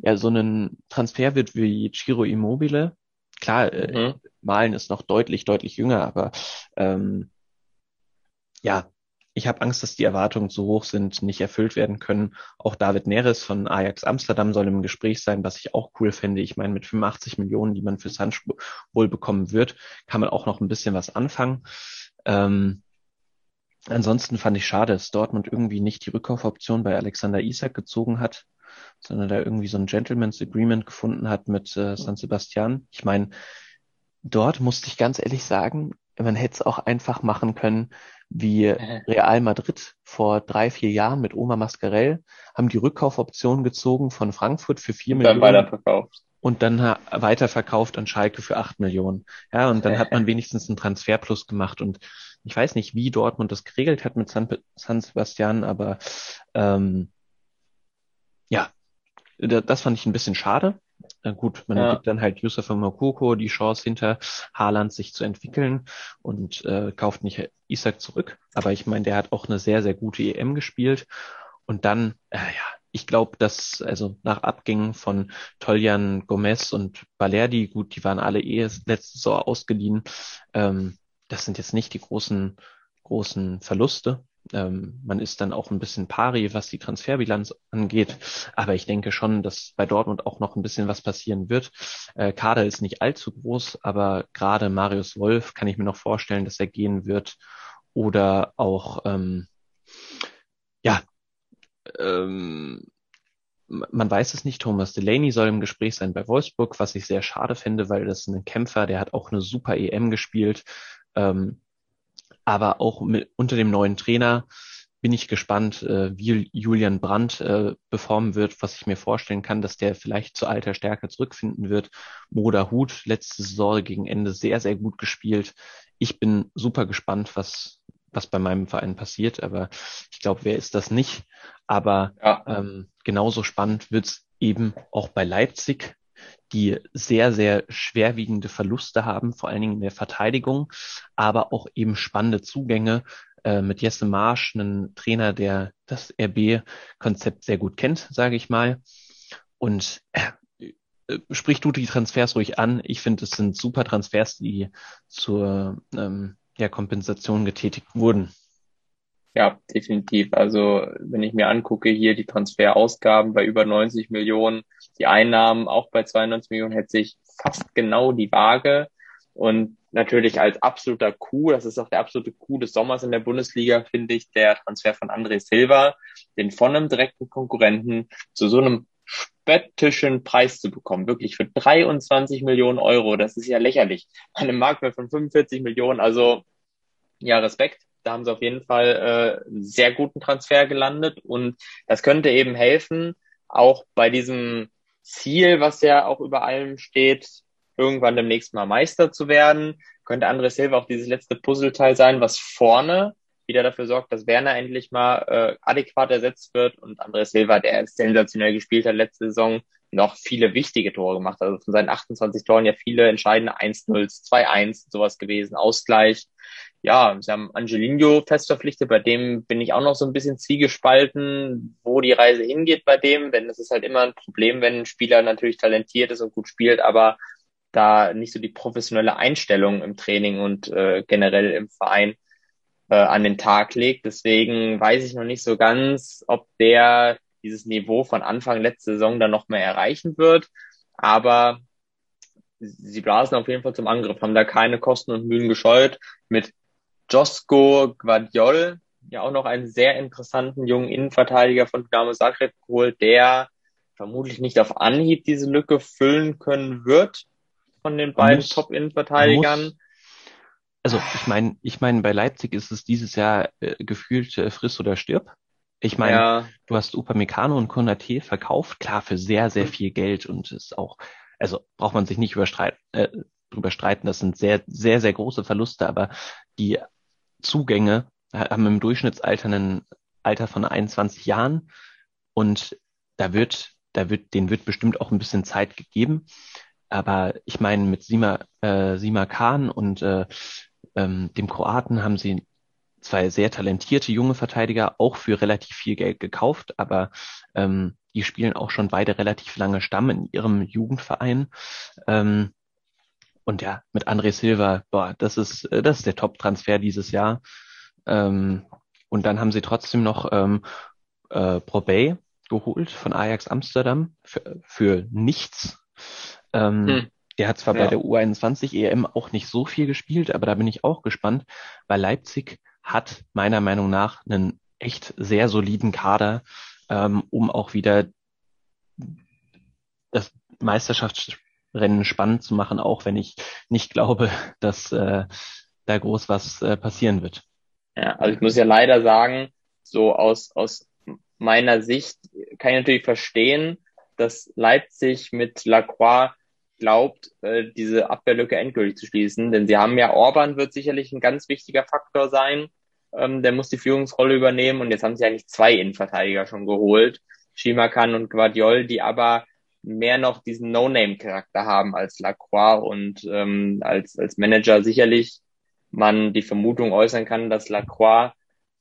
ja, so einen Transfer wird wie Chiro Immobile. Klar, äh, mhm. Malen ist noch deutlich, deutlich jünger, aber ähm, ja, ich habe Angst, dass die Erwartungen zu hoch sind, nicht erfüllt werden können. Auch David Neres von Ajax Amsterdam soll im Gespräch sein, was ich auch cool fände. Ich meine, mit 85 Millionen, die man für Sancho wohl bekommen wird, kann man auch noch ein bisschen was anfangen. Ähm, ansonsten fand ich schade, dass Dortmund irgendwie nicht die Rückkaufoption bei Alexander Isak gezogen hat sondern da irgendwie so ein Gentleman's Agreement gefunden hat mit äh, San Sebastian. Ich meine, dort musste ich ganz ehrlich sagen, man hätte es auch einfach machen können, wie Real Madrid vor drei, vier Jahren mit Oma Mascarell, haben die Rückkaufoption gezogen von Frankfurt für vier und Millionen. Dann weiterverkauft. Und dann weiterverkauft an Schalke für acht Millionen. Ja, und dann hat man wenigstens einen Transferplus gemacht. Und ich weiß nicht, wie Dortmund das geregelt hat mit San, San Sebastian, aber ähm, ja, das fand ich ein bisschen schade. Gut, man ja. gibt dann halt Yusuf Mokoko die Chance, hinter Haaland sich zu entwickeln und äh, kauft nicht Isaac zurück. Aber ich meine, der hat auch eine sehr, sehr gute EM gespielt. Und dann, äh, ja, ich glaube, dass also nach Abgängen von Toljan Gomez und Balerdi, gut, die waren alle eh letzte Saison ausgeliehen. Ähm, das sind jetzt nicht die großen, großen Verluste. Ähm, man ist dann auch ein bisschen pari, was die Transferbilanz angeht. Aber ich denke schon, dass bei Dortmund auch noch ein bisschen was passieren wird. Äh, Kader ist nicht allzu groß, aber gerade Marius Wolf kann ich mir noch vorstellen, dass er gehen wird. Oder auch, ähm, ja, ähm, man weiß es nicht, Thomas Delaney soll im Gespräch sein bei Wolfsburg, was ich sehr schade finde, weil das ist ein Kämpfer, der hat auch eine super EM gespielt. Ähm, aber auch mit, unter dem neuen Trainer bin ich gespannt, äh, wie Julian Brandt äh, performen wird, was ich mir vorstellen kann, dass der vielleicht zu alter Stärke zurückfinden wird. Moda Hut, letzte Saison gegen Ende sehr, sehr gut gespielt. Ich bin super gespannt, was, was bei meinem Verein passiert, aber ich glaube, wer ist das nicht? Aber ja. ähm, genauso spannend wird's eben auch bei Leipzig, die sehr, sehr schwerwiegende Verluste haben, vor allen Dingen in der Verteidigung, aber auch eben spannende Zugänge äh, mit Jesse Marsch, einen Trainer, der das RB-Konzept sehr gut kennt, sage ich mal. Und äh, sprich du die Transfers ruhig an. Ich finde, es sind super Transfers, die zur ähm, ja, Kompensation getätigt wurden. Ja, definitiv. Also wenn ich mir angucke, hier die Transferausgaben bei über 90 Millionen, die Einnahmen auch bei 92 Millionen, hätte sich fast genau die Waage. Und natürlich als absoluter Coup, das ist auch der absolute Coup des Sommers in der Bundesliga, finde ich, der Transfer von André Silva, den von einem direkten Konkurrenten zu so einem spöttischen Preis zu bekommen. Wirklich für 23 Millionen Euro. Das ist ja lächerlich. Eine Marktwert von 45 Millionen. Also, ja, Respekt da haben sie auf jeden Fall äh, einen sehr guten Transfer gelandet und das könnte eben helfen, auch bei diesem Ziel, was ja auch über allem steht, irgendwann demnächst mal Meister zu werden. Könnte André Silva auch dieses letzte Puzzleteil sein, was vorne wieder dafür sorgt, dass Werner endlich mal äh, adäquat ersetzt wird und André Silva, der sensationell gespielt hat letzte Saison, noch viele wichtige Tore gemacht. Also von seinen 28 Toren ja viele entscheidende 1-0, 2-1, sowas gewesen, Ausgleich. Ja, sie haben Angelino fest verpflichtet, bei dem bin ich auch noch so ein bisschen zwiegespalten, wo die Reise hingeht bei dem, denn es ist halt immer ein Problem, wenn ein Spieler natürlich talentiert ist und gut spielt, aber da nicht so die professionelle Einstellung im Training und äh, generell im Verein äh, an den Tag legt. Deswegen weiß ich noch nicht so ganz, ob der dieses Niveau von Anfang letzte Saison dann noch mehr erreichen wird. Aber sie blasen auf jeden Fall zum Angriff, haben da keine Kosten und Mühen gescheut. Mit Josko Guardiol, ja auch noch einen sehr interessanten jungen Innenverteidiger von Dynamo Zagreb geholt, der vermutlich nicht auf Anhieb diese Lücke füllen können wird von den beiden Top-Innenverteidigern. Also ich meine, ich meine, bei Leipzig ist es dieses Jahr äh, gefühlt äh, friss oder stirb. Ich meine, ja. du hast Upamecano und Konate verkauft, klar, für sehr, sehr viel Geld und ist auch, also braucht man sich nicht überstreiten, äh, drüber streiten, das sind sehr, sehr, sehr große Verluste, aber die Zugänge haben im Durchschnittsalter ein Alter von 21 Jahren und da wird, da wird, denen wird bestimmt auch ein bisschen Zeit gegeben. Aber ich meine, mit Sima, äh, Sima Khan und äh, ähm, dem Kroaten haben sie zwei sehr talentierte junge Verteidiger auch für relativ viel Geld gekauft, aber ähm, die spielen auch schon beide relativ lange Stamm in ihrem Jugendverein. Ähm, und ja, mit André Silva, boah, das ist, äh, das ist der Top-Transfer dieses Jahr. Ähm, und dann haben sie trotzdem noch ähm, äh, Probey geholt von Ajax Amsterdam für, für nichts. Ähm, hm. Der hat zwar ja. bei der U21 EM auch nicht so viel gespielt, aber da bin ich auch gespannt, weil Leipzig hat meiner Meinung nach einen echt sehr soliden Kader, ähm, um auch wieder das Meisterschaftsrennen spannend zu machen, auch wenn ich nicht glaube, dass äh, da groß was äh, passieren wird. Ja, also ich muss ja leider sagen, so aus, aus meiner Sicht kann ich natürlich verstehen, dass Leipzig mit Lacroix glaubt, äh, diese Abwehrlücke endgültig zu schließen. Denn sie haben ja, Orban wird sicherlich ein ganz wichtiger Faktor sein. Ähm, der muss die Führungsrolle übernehmen. Und jetzt haben sie eigentlich zwei Innenverteidiger schon geholt. Shimakan und Guardiol, die aber mehr noch diesen No-Name-Charakter haben als Lacroix und ähm, als, als Manager sicherlich man die Vermutung äußern kann, dass Lacroix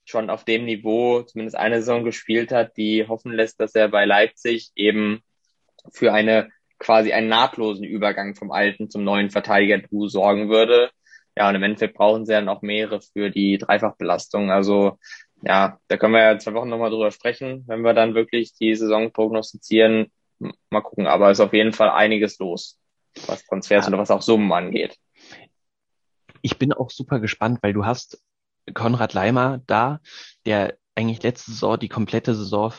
schon auf dem Niveau zumindest eine Saison gespielt hat, die hoffen lässt, dass er bei Leipzig eben für eine quasi einen nahtlosen Übergang vom alten zum neuen Verteidiger-Duo sorgen würde. Ja, und im Endeffekt brauchen sie dann auch mehrere für die Dreifachbelastung. Also ja, da können wir ja zwei Wochen nochmal drüber sprechen, wenn wir dann wirklich die Saison prognostizieren. Mal gucken, aber es ist auf jeden Fall einiges los, was Transfers ja. oder was auch Summen angeht. Ich bin auch super gespannt, weil du hast Konrad Leimer da, der eigentlich letzte Saison die komplette Saison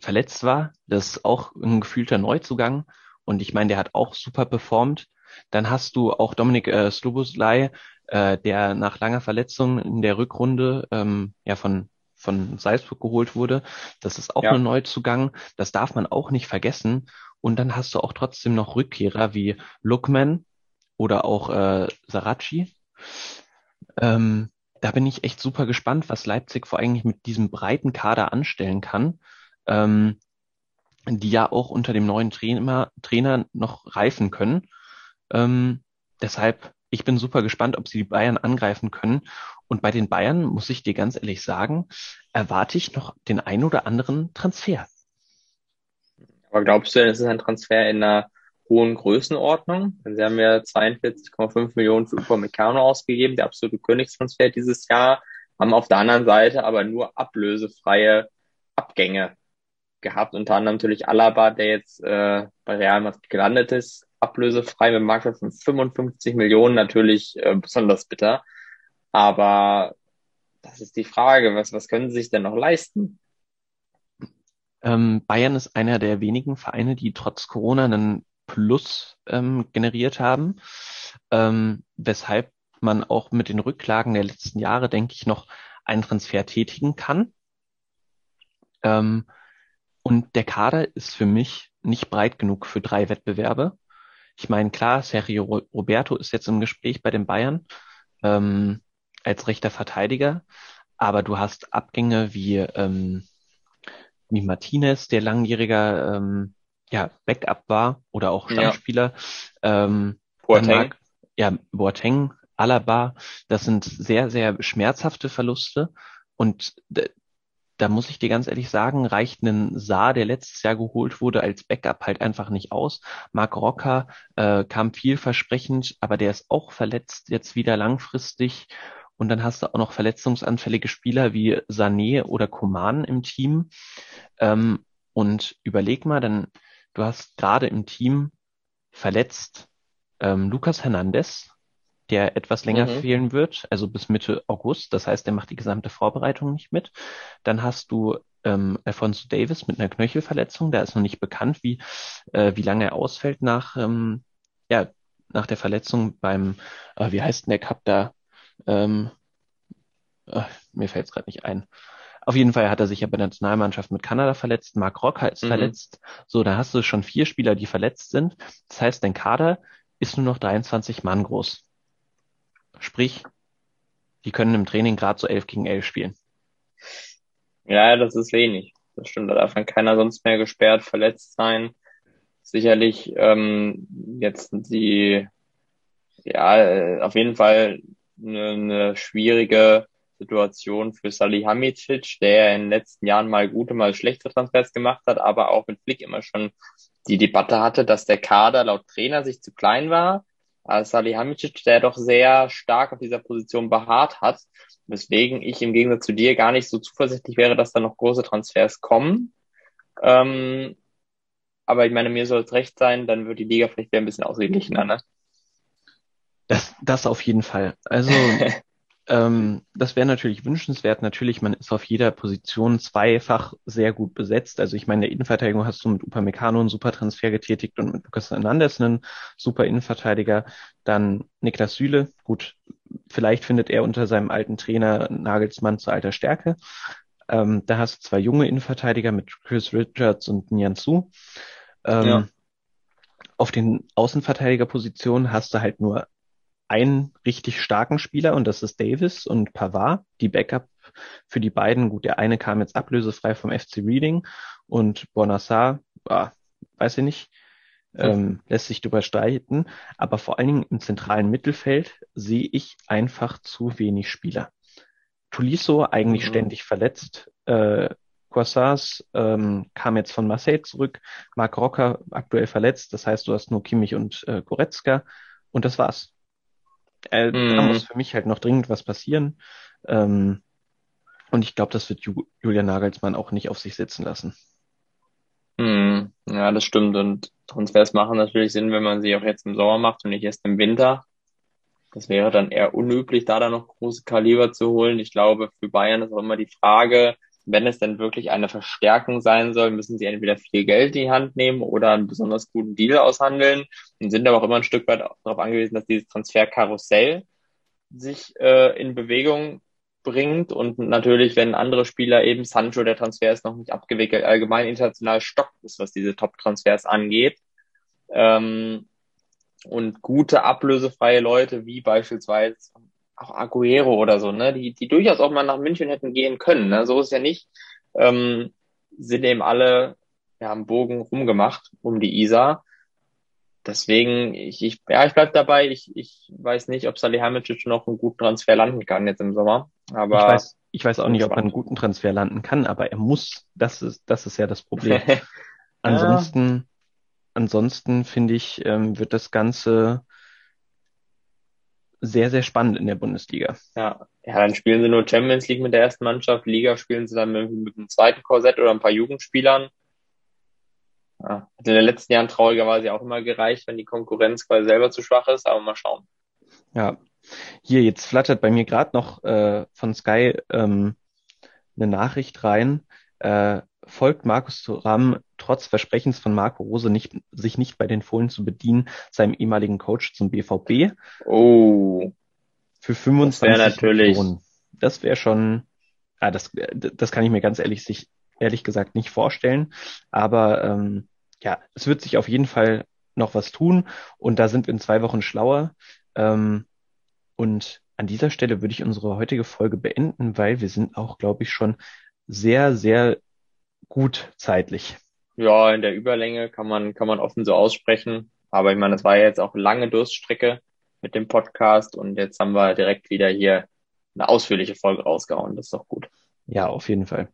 verletzt war. Das ist auch ein gefühlter Neuzugang. Und ich meine, der hat auch super performt. Dann hast du auch Dominik äh, Sloboslai, äh, der nach langer Verletzung in der Rückrunde ähm, ja von von Salzburg geholt wurde. Das ist auch ja. ein Neuzugang. Das darf man auch nicht vergessen. Und dann hast du auch trotzdem noch Rückkehrer wie Lookman oder auch äh, Sarachi. Ähm, da bin ich echt super gespannt, was Leipzig vor allem mit diesem breiten Kader anstellen kann ähm, die ja auch unter dem neuen Trainer, Trainer noch reifen können. Ähm, deshalb, ich bin super gespannt, ob sie die Bayern angreifen können. Und bei den Bayern, muss ich dir ganz ehrlich sagen, erwarte ich noch den ein oder anderen Transfer. Aber glaubst du denn, es ist ein Transfer in einer hohen Größenordnung? Sie haben ja 42,5 Millionen für Upamecano ausgegeben, der absolute Königstransfer dieses Jahr, haben auf der anderen Seite aber nur ablösefreie Abgänge gehabt, unter anderem natürlich Alaba, der jetzt äh, bei Real Madrid gelandet ist, ablösefrei mit Marktwert von 55 Millionen, natürlich äh, besonders bitter. Aber das ist die Frage, was, was können sie sich denn noch leisten? Ähm, Bayern ist einer der wenigen Vereine, die trotz Corona einen Plus ähm, generiert haben, ähm, weshalb man auch mit den Rücklagen der letzten Jahre, denke ich, noch einen Transfer tätigen kann. Ähm, und der Kader ist für mich nicht breit genug für drei Wettbewerbe. ich meine, klar, Sergio Roberto ist jetzt im Gespräch bei den Bayern ähm, als rechter Verteidiger, aber du hast Abgänge wie, ähm, wie Martinez, der langjähriger ähm, ja, Backup war oder auch Stammspieler. Ja. Ähm, Boateng. ja, Boateng, Alaba, das sind sehr, sehr schmerzhafte Verluste. Und da muss ich dir ganz ehrlich sagen, reicht ein Saar, der letztes Jahr geholt wurde, als Backup halt einfach nicht aus. Marc Rocker äh, kam vielversprechend, aber der ist auch verletzt jetzt wieder langfristig. Und dann hast du auch noch verletzungsanfällige Spieler wie Sané oder Koman im Team. Ähm, und überleg mal, dann, du hast gerade im Team verletzt ähm, Lucas Hernandez, der etwas länger mhm. fehlen wird, also bis Mitte August. Das heißt, er macht die gesamte Vorbereitung nicht mit. Dann hast du ähm, Alfonso Davis mit einer Knöchelverletzung. Da ist noch nicht bekannt, wie, äh, wie lange er ausfällt nach, ähm, ja, nach der Verletzung beim, äh, wie heißt denn der Cup da? Ähm, äh, mir fällt es gerade nicht ein. Auf jeden Fall hat er sich ja bei der Nationalmannschaft mit Kanada verletzt. Mark Rocker ist mhm. verletzt. So, da hast du schon vier Spieler, die verletzt sind. Das heißt, dein Kader ist nur noch 23 Mann groß. Sprich, die können im Training gerade so 11 gegen 11 spielen. Ja, das ist wenig. Das stimmt. Da darf dann keiner sonst mehr gesperrt, verletzt sein. Sicherlich ähm, jetzt die, ja, äh, auf jeden Fall eine, eine schwierige Situation für Salihamidzic, der in den letzten Jahren mal gute, mal schlechte Transfers gemacht hat, aber auch mit Flick immer schon die Debatte hatte, dass der Kader laut Trainer sich zu klein war Salihamidzic, der doch sehr stark auf dieser Position beharrt hat, weswegen ich im Gegensatz zu dir gar nicht so zuversichtlich wäre, dass da noch große Transfers kommen. Ähm, aber ich meine, mir soll es recht sein, dann wird die Liga vielleicht wieder ein bisschen ausgeglichener, ne? Das, das auf jeden Fall. Also Ähm, das wäre natürlich wünschenswert. Natürlich, man ist auf jeder Position zweifach sehr gut besetzt. Also ich meine, in der Innenverteidigung hast du mit Upamecano einen super Transfer getätigt und mit Lukas Hernandez einen super Innenverteidiger. Dann Niklas Süle. Gut, vielleicht findet er unter seinem alten Trainer Nagelsmann zu alter Stärke. Ähm, da hast du zwei junge Innenverteidiger mit Chris Richards und Nianzu. Ähm, ja. Auf den Außenverteidigerpositionen hast du halt nur einen richtig starken Spieler und das ist Davis und Pavard, die Backup für die beiden. Gut, der eine kam jetzt ablösefrei vom FC Reading und Bonassar, ah, weiß ich nicht, ähm, lässt sich drüber streiten. Aber vor allen Dingen im zentralen Mittelfeld sehe ich einfach zu wenig Spieler. Tuliso eigentlich mhm. ständig verletzt. Äh, Corsars ähm, kam jetzt von Marseille zurück. Marc Rocker aktuell verletzt. Das heißt, du hast nur Kimmich und äh, Goretzka. Und das war's. Äh, mm. Da mhm. muss für mich halt noch dringend was passieren. Ähm, und ich glaube, das wird Ju Julian Nagelsmann auch nicht auf sich sitzen lassen. Mm. Ja, das stimmt. Und Transfers machen natürlich Sinn, wenn man sie auch jetzt im Sommer macht und nicht erst im Winter. Das wäre dann eher unüblich, da dann noch große Kaliber zu holen. Ich glaube, für Bayern ist auch immer die Frage, wenn es denn wirklich eine Verstärkung sein soll, müssen sie entweder viel Geld in die Hand nehmen oder einen besonders guten Deal aushandeln und sind aber auch immer ein Stück weit darauf angewiesen, dass dieses Transferkarussell sich äh, in Bewegung bringt und natürlich, wenn andere Spieler eben Sancho, der Transfer ist noch nicht abgewickelt, allgemein international stockt ist, was diese Top-Transfers angeht. Ähm, und gute ablösefreie Leute wie beispielsweise auch Aguero oder so, ne, die, die durchaus auch mal nach München hätten gehen können. Ne? So ist ja nicht, ähm, sind eben alle ja, am Bogen rumgemacht um die Isar. Deswegen, ich, ich, ja, ich bleib dabei. Ich, ich weiß nicht, ob Salihamidzic noch einen guten Transfer landen kann jetzt im Sommer. Aber ich weiß, ich weiß auch nicht, ob er einen guten Transfer landen kann, aber er muss. Das ist, das ist ja das Problem. ansonsten, ja. ansonsten finde ich, ähm, wird das Ganze sehr, sehr spannend in der Bundesliga. Ja, ja, dann spielen sie nur Champions League mit der ersten Mannschaft, Liga spielen sie dann mit, mit einem zweiten Korsett oder ein paar Jugendspielern. Ja, hat in den letzten Jahren traurigerweise auch immer gereicht, wenn die Konkurrenz quasi selber zu schwach ist, aber mal schauen. Ja, hier jetzt flattert bei mir gerade noch äh, von Sky ähm, eine Nachricht rein. Äh, folgt Markus Thuram trotz Versprechens von Marco Rose nicht, sich nicht bei den Fohlen zu bedienen, seinem ehemaligen Coach zum BVB. Oh. Für 25 das natürlich. Millionen. Das wäre schon, ah, das, das kann ich mir ganz ehrlich, sich, ehrlich gesagt nicht vorstellen. Aber ähm, ja, es wird sich auf jeden Fall noch was tun und da sind wir in zwei Wochen schlauer. Ähm, und an dieser Stelle würde ich unsere heutige Folge beenden, weil wir sind auch, glaube ich, schon sehr, sehr gut zeitlich. Ja, in der Überlänge kann man, kann man offen so aussprechen. Aber ich meine, es war ja jetzt auch lange Durststrecke mit dem Podcast und jetzt haben wir direkt wieder hier eine ausführliche Folge rausgehauen. Das ist doch gut. Ja, auf jeden Fall.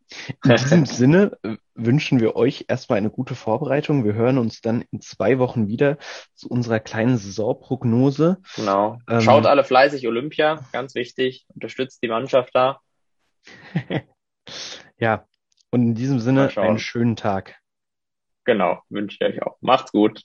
In diesem Sinne äh, wünschen wir euch erstmal eine gute Vorbereitung. Wir hören uns dann in zwei Wochen wieder zu unserer kleinen Saisonprognose. Genau. Ähm, Schaut alle fleißig Olympia, ganz wichtig. Unterstützt die Mannschaft da. ja, und in diesem Sinne einen schönen Tag. Genau, wünsche ich euch auch. Macht's gut.